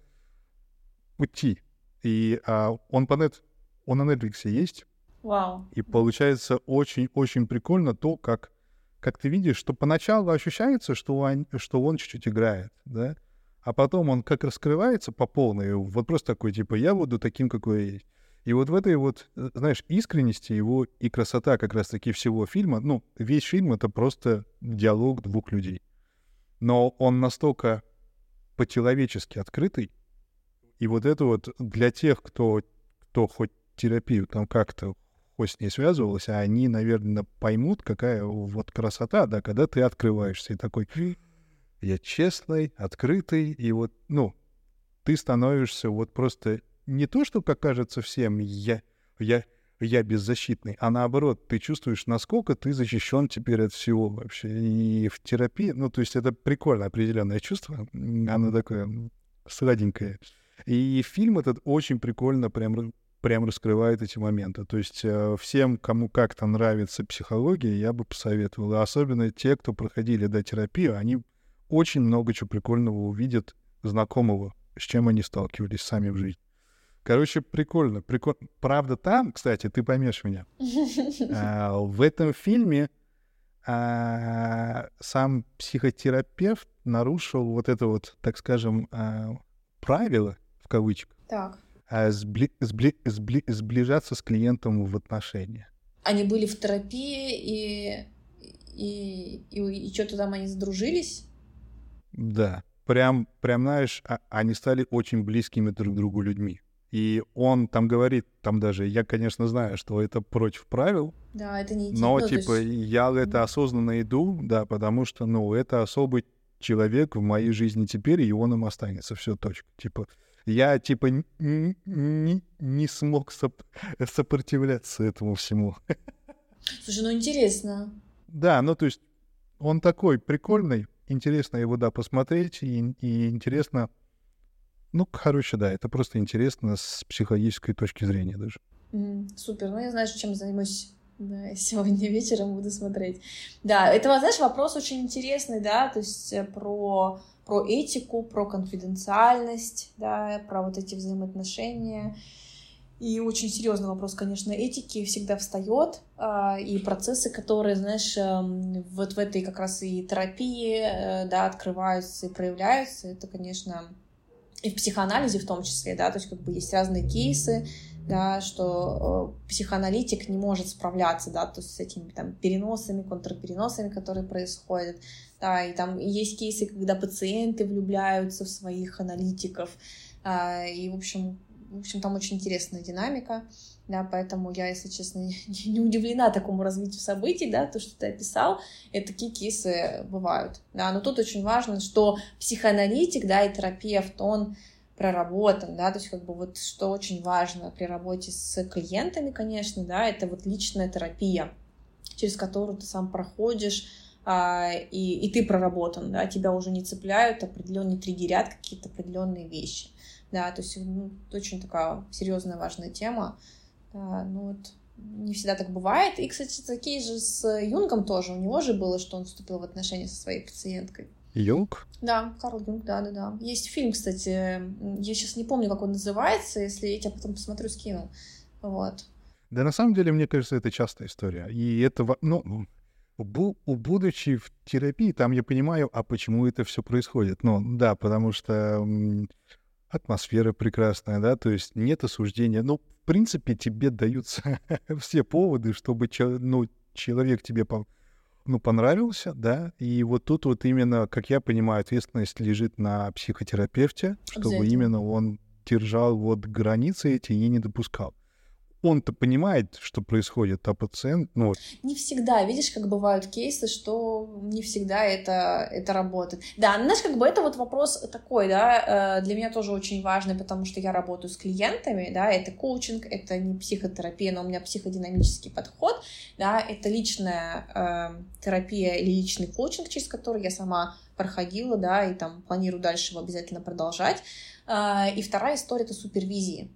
Speaker 1: пути. И а, он по нет, он на Netflix есть.
Speaker 2: Вау.
Speaker 1: И получается очень-очень прикольно то, как, как ты видишь, что поначалу ощущается, что он, что он чуть-чуть играет, да, а потом он как раскрывается по полной, вот просто такой, типа, я буду таким, какой я есть. И вот в этой вот, э, знаешь, искренности его и красота как раз-таки всего фильма, ну, весь фильм — это просто диалог двух людей. Но он настолько по-человечески открытый, и вот это вот для тех, кто, кто хоть терапию там как-то хоть с ней связывался, они, наверное, поймут, какая вот красота, да, когда ты открываешься и такой, я честный, открытый, и вот, ну, ты становишься вот просто не то, что, как кажется всем, я, я, я беззащитный, а наоборот, ты чувствуешь, насколько ты защищен теперь от всего вообще. И в терапии, ну, то есть это прикольное определенное чувство, оно такое сладенькое. И фильм этот очень прикольно прям прям раскрывает эти моменты. То есть э, всем, кому как-то нравится психология, я бы посоветовал. особенно те, кто проходили до терапию, они очень много чего прикольного увидят знакомого, с чем они сталкивались сами в жизни. Короче, прикольно, прикольно. Правда, там, кстати, ты поймешь меня. *laughs* А, в этом фильме а, сам психотерапевт нарушил вот это вот, так скажем, а, правило в кавычках.
Speaker 2: Так.
Speaker 1: А, сбли, сбли, сбли, сближаться с клиентом в отношениях.
Speaker 2: Они были в терапии и и, и, и что-то там они сдружились.
Speaker 1: Да, прям, прям, знаешь, а, они стали очень близкими друг другу людьми. И он там говорит, там даже, я, конечно, знаю, что это против правил.
Speaker 2: Да, это не
Speaker 1: Но, ну, типа, есть... я это осознанно иду, да, потому что, ну, это особый человек в моей жизни теперь, и он им останется, все, точка. Типа, я, типа, не смог соп сопротивляться этому всему.
Speaker 2: Слушай, ну интересно.
Speaker 1: Да, ну, то есть, он такой прикольный, интересно его, да, посмотреть, и, и интересно ну, короче, да, это просто интересно с психологической точки зрения даже.
Speaker 2: Mm, супер. Ну, я знаю, чем займусь да, *laughs* сегодня вечером буду смотреть. Да, это, знаешь, вопрос очень интересный, да, то есть э, про, про этику, про конфиденциальность, да, про вот эти взаимоотношения. И очень серьезный вопрос, конечно, этики всегда встает, а, и процессы, которые, знаешь, эм, вот в этой как раз и терапии, э, да, открываются и проявляются, это, конечно, и в психоанализе в том числе, да, то есть как бы есть разные кейсы, да, что э, психоаналитик не может справляться, да, то есть с этими там переносами, контрпереносами, которые происходят, да, и там есть кейсы, когда пациенты влюбляются в своих аналитиков, э, и, в общем, в общем, там очень интересная динамика, да, поэтому я, если честно, *laughs* не удивлена такому развитию событий, да, то, что ты описал, и такие кейсы бывают, да, но тут очень важно, что психоаналитик, да, и терапевт, он проработан, да, то есть как бы вот что очень важно при работе с клиентами, конечно, да, это вот личная терапия, через которую ты сам проходишь, а, и, и ты проработан, да, тебя уже не цепляют, определенные триггерят какие-то определенные вещи, да, то есть ну, очень такая серьезная важная тема, да, ну вот не всегда так бывает. И, кстати, такие же с Юнгом тоже. У него же было, что он вступил в отношения со своей пациенткой.
Speaker 1: Юнг?
Speaker 2: Да, Карл Юнг, да, да, да. Есть фильм, кстати, я сейчас не помню, как он называется, если я тебя потом посмотрю, скину. Вот.
Speaker 1: Да, на самом деле, мне кажется, это частая история. И это, ну, будучи в терапии, там я понимаю, а почему это все происходит. Ну, да, потому что атмосфера прекрасная, да, то есть нет осуждения. Ну, принципе, тебе даются *laughs* все поводы, чтобы ну, человек тебе ну, понравился, да, и вот тут вот именно, как я понимаю, ответственность лежит на психотерапевте, чтобы именно он держал вот границы эти и не допускал он-то понимает, что происходит, а пациент, ну...
Speaker 2: Не всегда, видишь, как бывают кейсы, что не всегда это, это работает. Да, знаешь, как бы это вот вопрос такой, да, э, для меня тоже очень важный, потому что я работаю с клиентами, да, это коучинг, это не психотерапия, но у меня психодинамический подход, да, это личная э, терапия или личный коучинг, через который я сама проходила, да, и там планирую дальше его обязательно продолжать. Э, и вторая история — это супервизии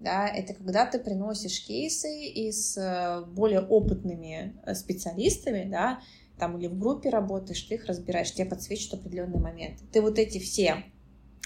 Speaker 2: да, это когда ты приносишь кейсы и с э, более опытными э, специалистами, да, там или в группе работаешь, ты их разбираешь, тебе подсвечивают определенные моменты. Ты вот эти все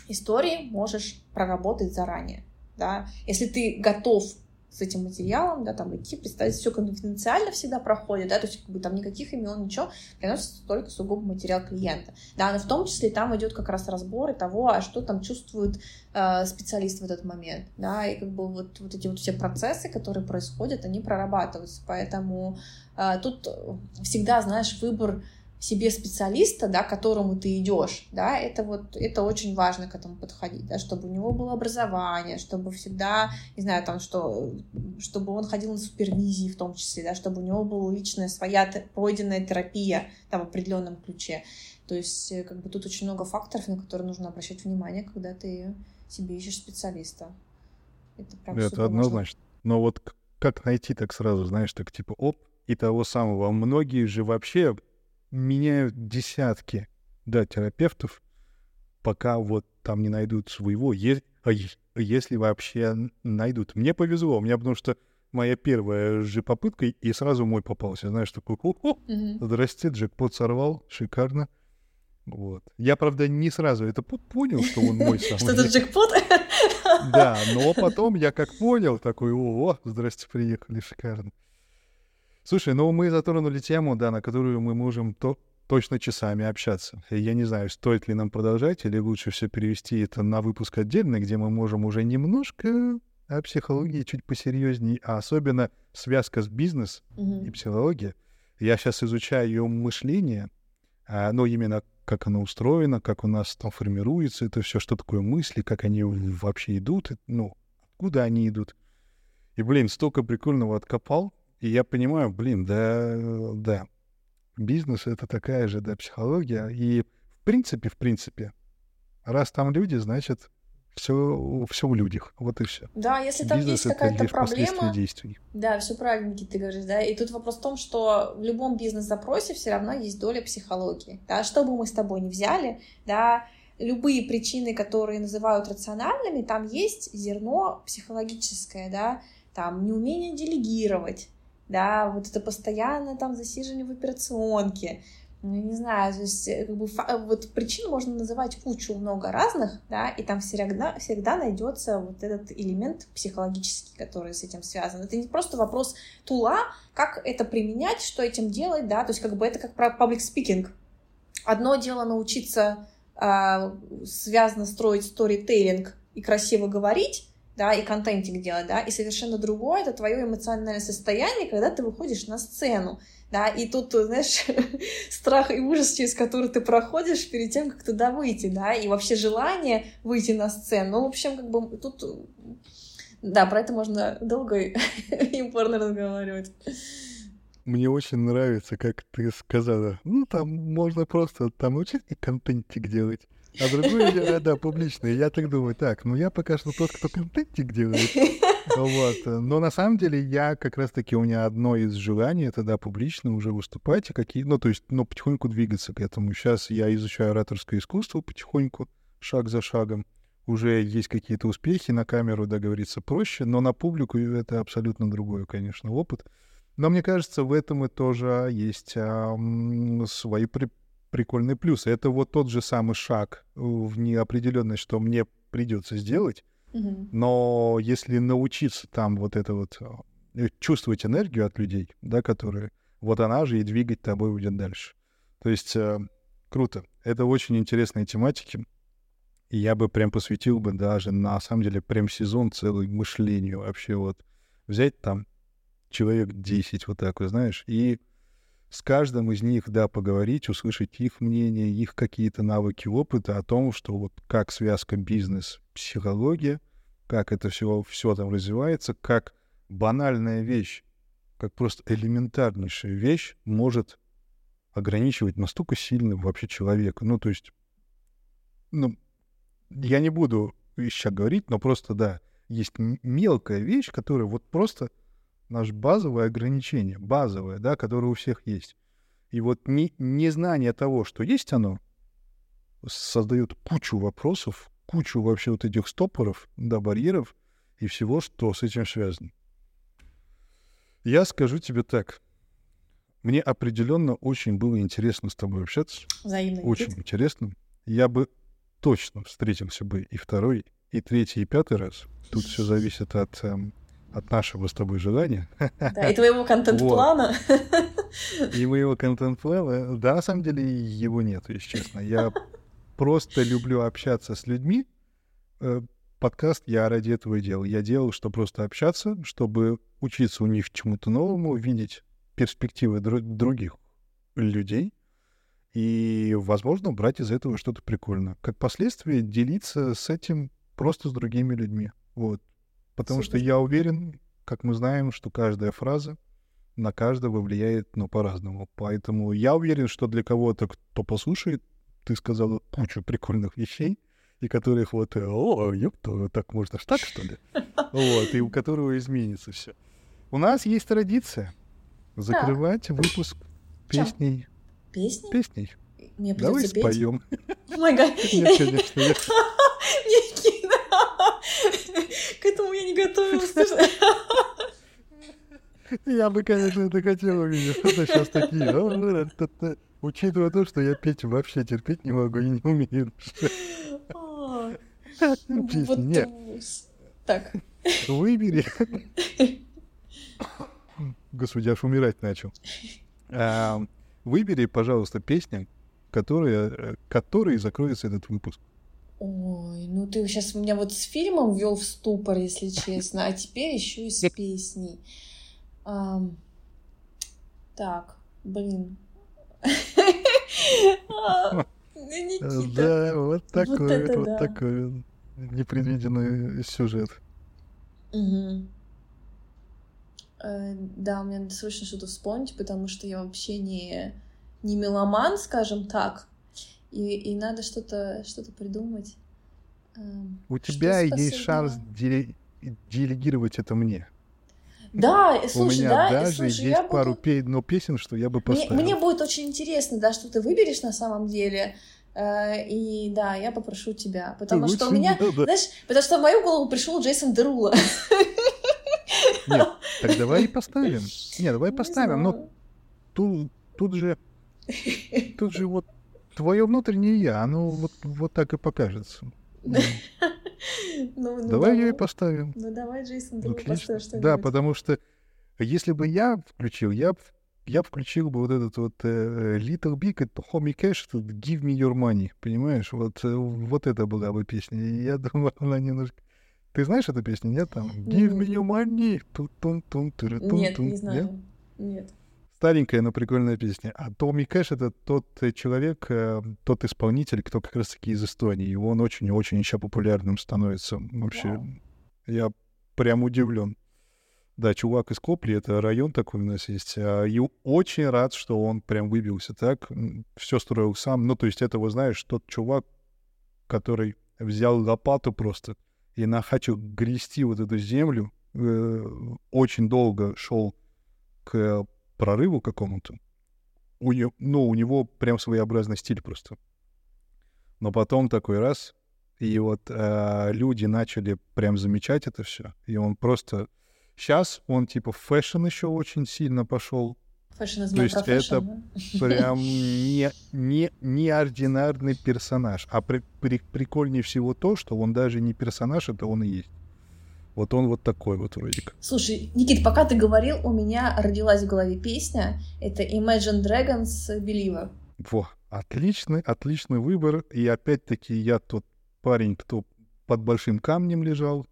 Speaker 2: истории можешь проработать заранее, да. Если ты готов с этим материалом, да, там идти, представить, все конфиденциально всегда проходит, да, то есть как бы там никаких имен, ничего, приносится только сугубо материал клиента, да, но в том числе там идет как раз разбор того, а что там чувствует э, специалист в этот момент, да, и как бы вот, вот эти вот все процессы, которые происходят, они прорабатываются, поэтому э, тут всегда, знаешь, выбор себе специалиста, да, к которому ты идешь, да, это вот, это очень важно к этому подходить, да, чтобы у него было образование, чтобы всегда, не знаю, там, что, чтобы он ходил на супервизии в том числе, да, чтобы у него была личная своя пройденная терапия там в определенном ключе. То есть, э, как бы тут очень много факторов, на которые нужно обращать внимание, когда ты себе ищешь специалиста.
Speaker 1: Это прям Это однозначно. Но вот как найти так сразу, знаешь, так типа оп, и того самого. Многие же вообще меняют десятки, да, терапевтов, пока вот там не найдут своего, е- а если вообще найдут. Мне повезло, у меня потому что моя первая же попытка, и сразу мой попался, знаешь, такой, о, -о, -о здрасте, джекпот сорвал, шикарно. Вот. Я, правда, не сразу это понял, что он мой *laughs* самый.
Speaker 2: Что это джекпот?
Speaker 1: Да, но потом я как понял, такой, о, здрасте, приехали, шикарно. Слушай, ну мы затронули тему, да, на которую мы можем то, точно часами общаться. Я не знаю, стоит ли нам продолжать, или лучше все перевести это на выпуск отдельно, где мы можем уже немножко о психологии чуть посерьезней, а особенно связка с бизнес mm-hmm. и психология. Я сейчас изучаю ее мышление, а, но именно как оно устроено, как у нас там формируется это все, что такое мысли, как они вообще идут, ну, откуда они идут. И, блин, столько прикольного откопал, и я понимаю, блин, да, да, бизнес — это такая же, да, психология. И в принципе, в принципе, раз там люди, значит, все, все в людях. Вот и все.
Speaker 2: Да, если там Бизнес есть какая-то проблема. действий. Да, все правильно, Никита, ты говоришь, да. И тут вопрос в том, что в любом бизнес-запросе все равно есть доля психологии. Да, что бы мы с тобой не взяли, да, любые причины, которые называют рациональными, там есть зерно психологическое, да, там неумение делегировать, да, вот это постоянное там засиживание в операционке, ну, не знаю, то есть, э, как бы, э, вот причин можно называть кучу много разных, да, и там всегда, всегда найдется вот этот элемент психологический, который с этим связан. Это не просто вопрос тула, как это применять, что этим делать, да, то есть, как бы это как про public speaking. Одно дело научиться э, связано строить сторителлинг и красиво говорить, да, и контентик делать, да, и совершенно другое — это твое эмоциональное состояние, когда ты выходишь на сцену, да, и тут, знаешь, *laughs* страх и ужас, через который ты проходишь перед тем, как туда выйти, да, и вообще желание выйти на сцену. Ну, в общем, как бы тут, да, про это можно долго *laughs* и упорно разговаривать.
Speaker 1: Мне очень нравится, как ты сказала. Ну, там можно просто там учить контентик делать. А другое дело, да, публичное. Я так думаю, так, ну я пока что тот, кто контентик делает. *laughs* Вот. Но на самом деле я как раз-таки у меня одно из желаний это да публично уже выступать и какие, ну то есть, ну потихоньку двигаться к этому. Сейчас я изучаю ораторское искусство потихоньку, шаг за шагом. Уже есть какие-то успехи на камеру, да, говорится, проще, но на публику это абсолютно другой, конечно, опыт. Но мне кажется, в этом и тоже есть а, свои при прикольные плюсы. Это вот тот же самый шаг в неопределенность, что мне придется сделать, но если научиться там вот это вот э, чувствовать энергию от людей, да, которые вот она же и двигать тобой будет дальше. То есть э, круто. Это очень интересные тематики. И я бы прям посвятил бы даже, на самом деле, прям сезон целый мышлению вообще вот. Взять там человек 10 вот так вот, знаешь, и с каждым из них, да, поговорить, услышать их мнение, их какие-то навыки, опыта о том, что вот как связка бизнес, психология, как это все, все там развивается, как банальная вещь, как просто элементарнейшая вещь может ограничивать настолько сильно вообще человека. Ну, то есть, ну, я не буду сейчас говорить, но просто, да, есть мелкая вещь, которая вот просто наше базовое ограничение, базовое, да, которое у всех есть. И вот не, незнание того, что есть оно, создает кучу вопросов, кучу вообще вот этих стопоров, да, барьеров и всего, что с этим связано. Я скажу тебе так. Мне определенно очень было интересно с тобой общаться.
Speaker 2: Взаимно.
Speaker 1: Очень ведь? интересно. Я бы точно встретился бы и второй, и третий, и пятый раз. Тут все зависит от эм, от нашего с тобой желания.
Speaker 2: Да, и твоего контент-плана.
Speaker 1: И моего контент-плана. Да, на самом деле его нет, если честно. Я просто люблю общаться с людьми. Э, подкаст я ради этого и делал. Я делал, чтобы просто общаться, чтобы учиться у них чему-то новому, видеть перспективы других людей и, возможно, брать из этого что-то прикольное. Как последствие делиться с этим просто с другими людьми. Вот. Потому Супер. что я уверен, как мы знаем, что каждая фраза на каждого влияет, ну, по-разному. Поэтому я уверен, что для кого-то, кто послушает, ты сказала кучу прикольных вещей, и которых вот, о, ёпта, так можно ж так, что ли? *laughs* Вот, и у которого изменится все. У нас есть традиция закрывать так. выпуск песней.
Speaker 2: Песней?
Speaker 1: Песней.
Speaker 2: Мне
Speaker 1: Давай споем.
Speaker 2: О май гад.
Speaker 1: Нет, конечно, нет. *laughs* *laughs*
Speaker 2: К этому я не готовилась. *laughs*
Speaker 1: Я бы, конечно, это хотел увидеть. Что-то сейчас такие. *laughs* Учитывая то, что я Петю вообще терпеть не могу и не умею.
Speaker 2: Песня. Так.
Speaker 1: Выбери. Господи, аж умирать начал. А, выбери, пожалуйста, песню, которая, э, которой закроется этот выпуск.
Speaker 2: Ой, ну ты сейчас меня вот с фильмом ввел в ступор, если честно, а теперь еще и с песней. А, так, блин. А,
Speaker 1: да, вот такой, вот такой непредвиденный сюжет.
Speaker 2: Э, да, мне надо срочно что-то вспомнить, потому что я вообще не, не меломан, скажем так. И, и надо что-то что придумать.
Speaker 1: Эм, У тебя есть шанс деле- делегировать это мне.
Speaker 2: Да, слушай,
Speaker 1: У меня
Speaker 2: да,
Speaker 1: даже
Speaker 2: слушай,
Speaker 1: есть
Speaker 2: буду...
Speaker 1: пару пе- но песен, что я бы поставил.
Speaker 2: Мне, мне будет очень интересно, да, что ты выберешь на самом деле. Э, и да, я попрошу тебя. Потому что у меня, знаешь, потому что в мою голову пришел Джейсон Дерула.
Speaker 1: Нет, так давай и поставим. Нет, давай поставим. Но тут, тут же, тут же вот твое внутреннее я, оно вот, вот так и покажется.
Speaker 2: Ну, ну,
Speaker 1: давай ее и поставим.
Speaker 2: Ну давай, Джейсон, Дерула поставим что-нибудь.
Speaker 1: Да, потому что если бы я включил, я я включил бы вот этот вот э, Little Big, это Homie Cash, этот Give Me Your Money, понимаешь? Вот, э, вот это была бы песня. И я думаю, она немножко... Ты знаешь эту песню, нет? Там Give Me Your Money. Тун -тун -тун -тун -тун
Speaker 2: нет, не знаю. Нет? нет.
Speaker 1: Старенькая, но прикольная песня. А Томми Кэш — это тот э, человек, э, тот исполнитель, кто как раз-таки из Эстонии. И он очень-очень еще популярным становится. Вообще, wow. я прям удивлен. Да, чувак из Копли, это район такой у нас есть. А, и очень рад, что он прям выбился так. Все строил сам. Ну, то есть это, вы знаешь, тот чувак, который взял лопату просто и начал грести вот эту землю. Э, очень долго шел к прорыву какому-то. У него, ну, у него прям своеобразный стиль просто. Но потом такой раз, и вот э, люди начали прям замечать это все, и он просто Сейчас он типа в fashion еще очень сильно пошел.
Speaker 2: Fashion
Speaker 1: То есть это да? прям *laughs* не, не, неординарный персонаж. А при, при, прикольнее всего то, что он даже не персонаж, это он и есть. Вот он вот такой вот вроде как.
Speaker 2: Слушай, Никит, пока ты говорил, у меня родилась в голове песня. Это Imagine Dragons Believer.
Speaker 1: Во, отличный, отличный выбор. И опять-таки я тот парень, кто под большим камнем лежал.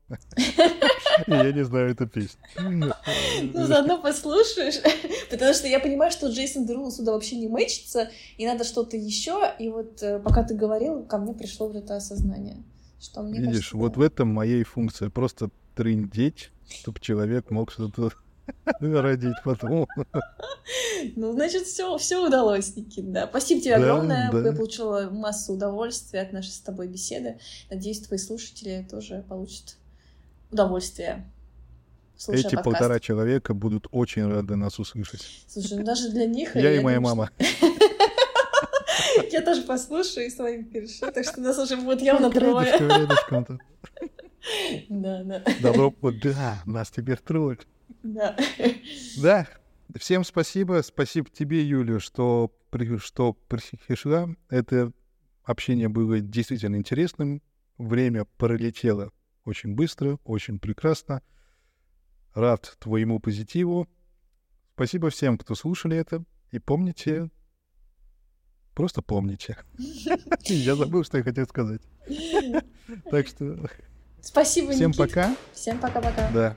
Speaker 1: Я не знаю эту песню. *laughs*
Speaker 2: Ну, заодно послушаешь. *laughs* Потому что я понимаю, что Джейсон Дерул сюда вообще не мэчится, и надо что-то еще. И вот э, пока ты говорил, ко мне пришло вот это осознание. Что мне
Speaker 1: Видишь,
Speaker 2: кажется,
Speaker 1: вот в этом моей функция. Просто трындеть, чтобы человек мог что-то *laughs* родить потом.
Speaker 2: Ну, значит, все, все удалось, Никит, да. Спасибо тебе да, огромное. Да. Я получила массу удовольствия от нашей с тобой беседы. Надеюсь, твои слушатели тоже получат удовольствие.
Speaker 1: Эти подкаст. полтора человека будут очень рады нас услышать.
Speaker 2: Слушай, ну даже для них...
Speaker 1: Я и моя мама. *laughs*
Speaker 2: Я тоже послушаю и с вами перешу, так что нас уже будет явно трое. Да, да.
Speaker 1: Добро, да, нас теперь трое.
Speaker 2: Да.
Speaker 1: Да. Всем спасибо. Спасибо тебе, Юля, что, что пришла. Это общение было действительно интересным. Время пролетело очень быстро, очень прекрасно. Рад твоему позитиву. Спасибо всем, кто слушали это. И помните, просто помните. *laughs* Я забыл, что я хотел сказать. Так что...
Speaker 2: Спасибо,
Speaker 1: Всем пока.
Speaker 2: Всем пока-пока.
Speaker 1: Да.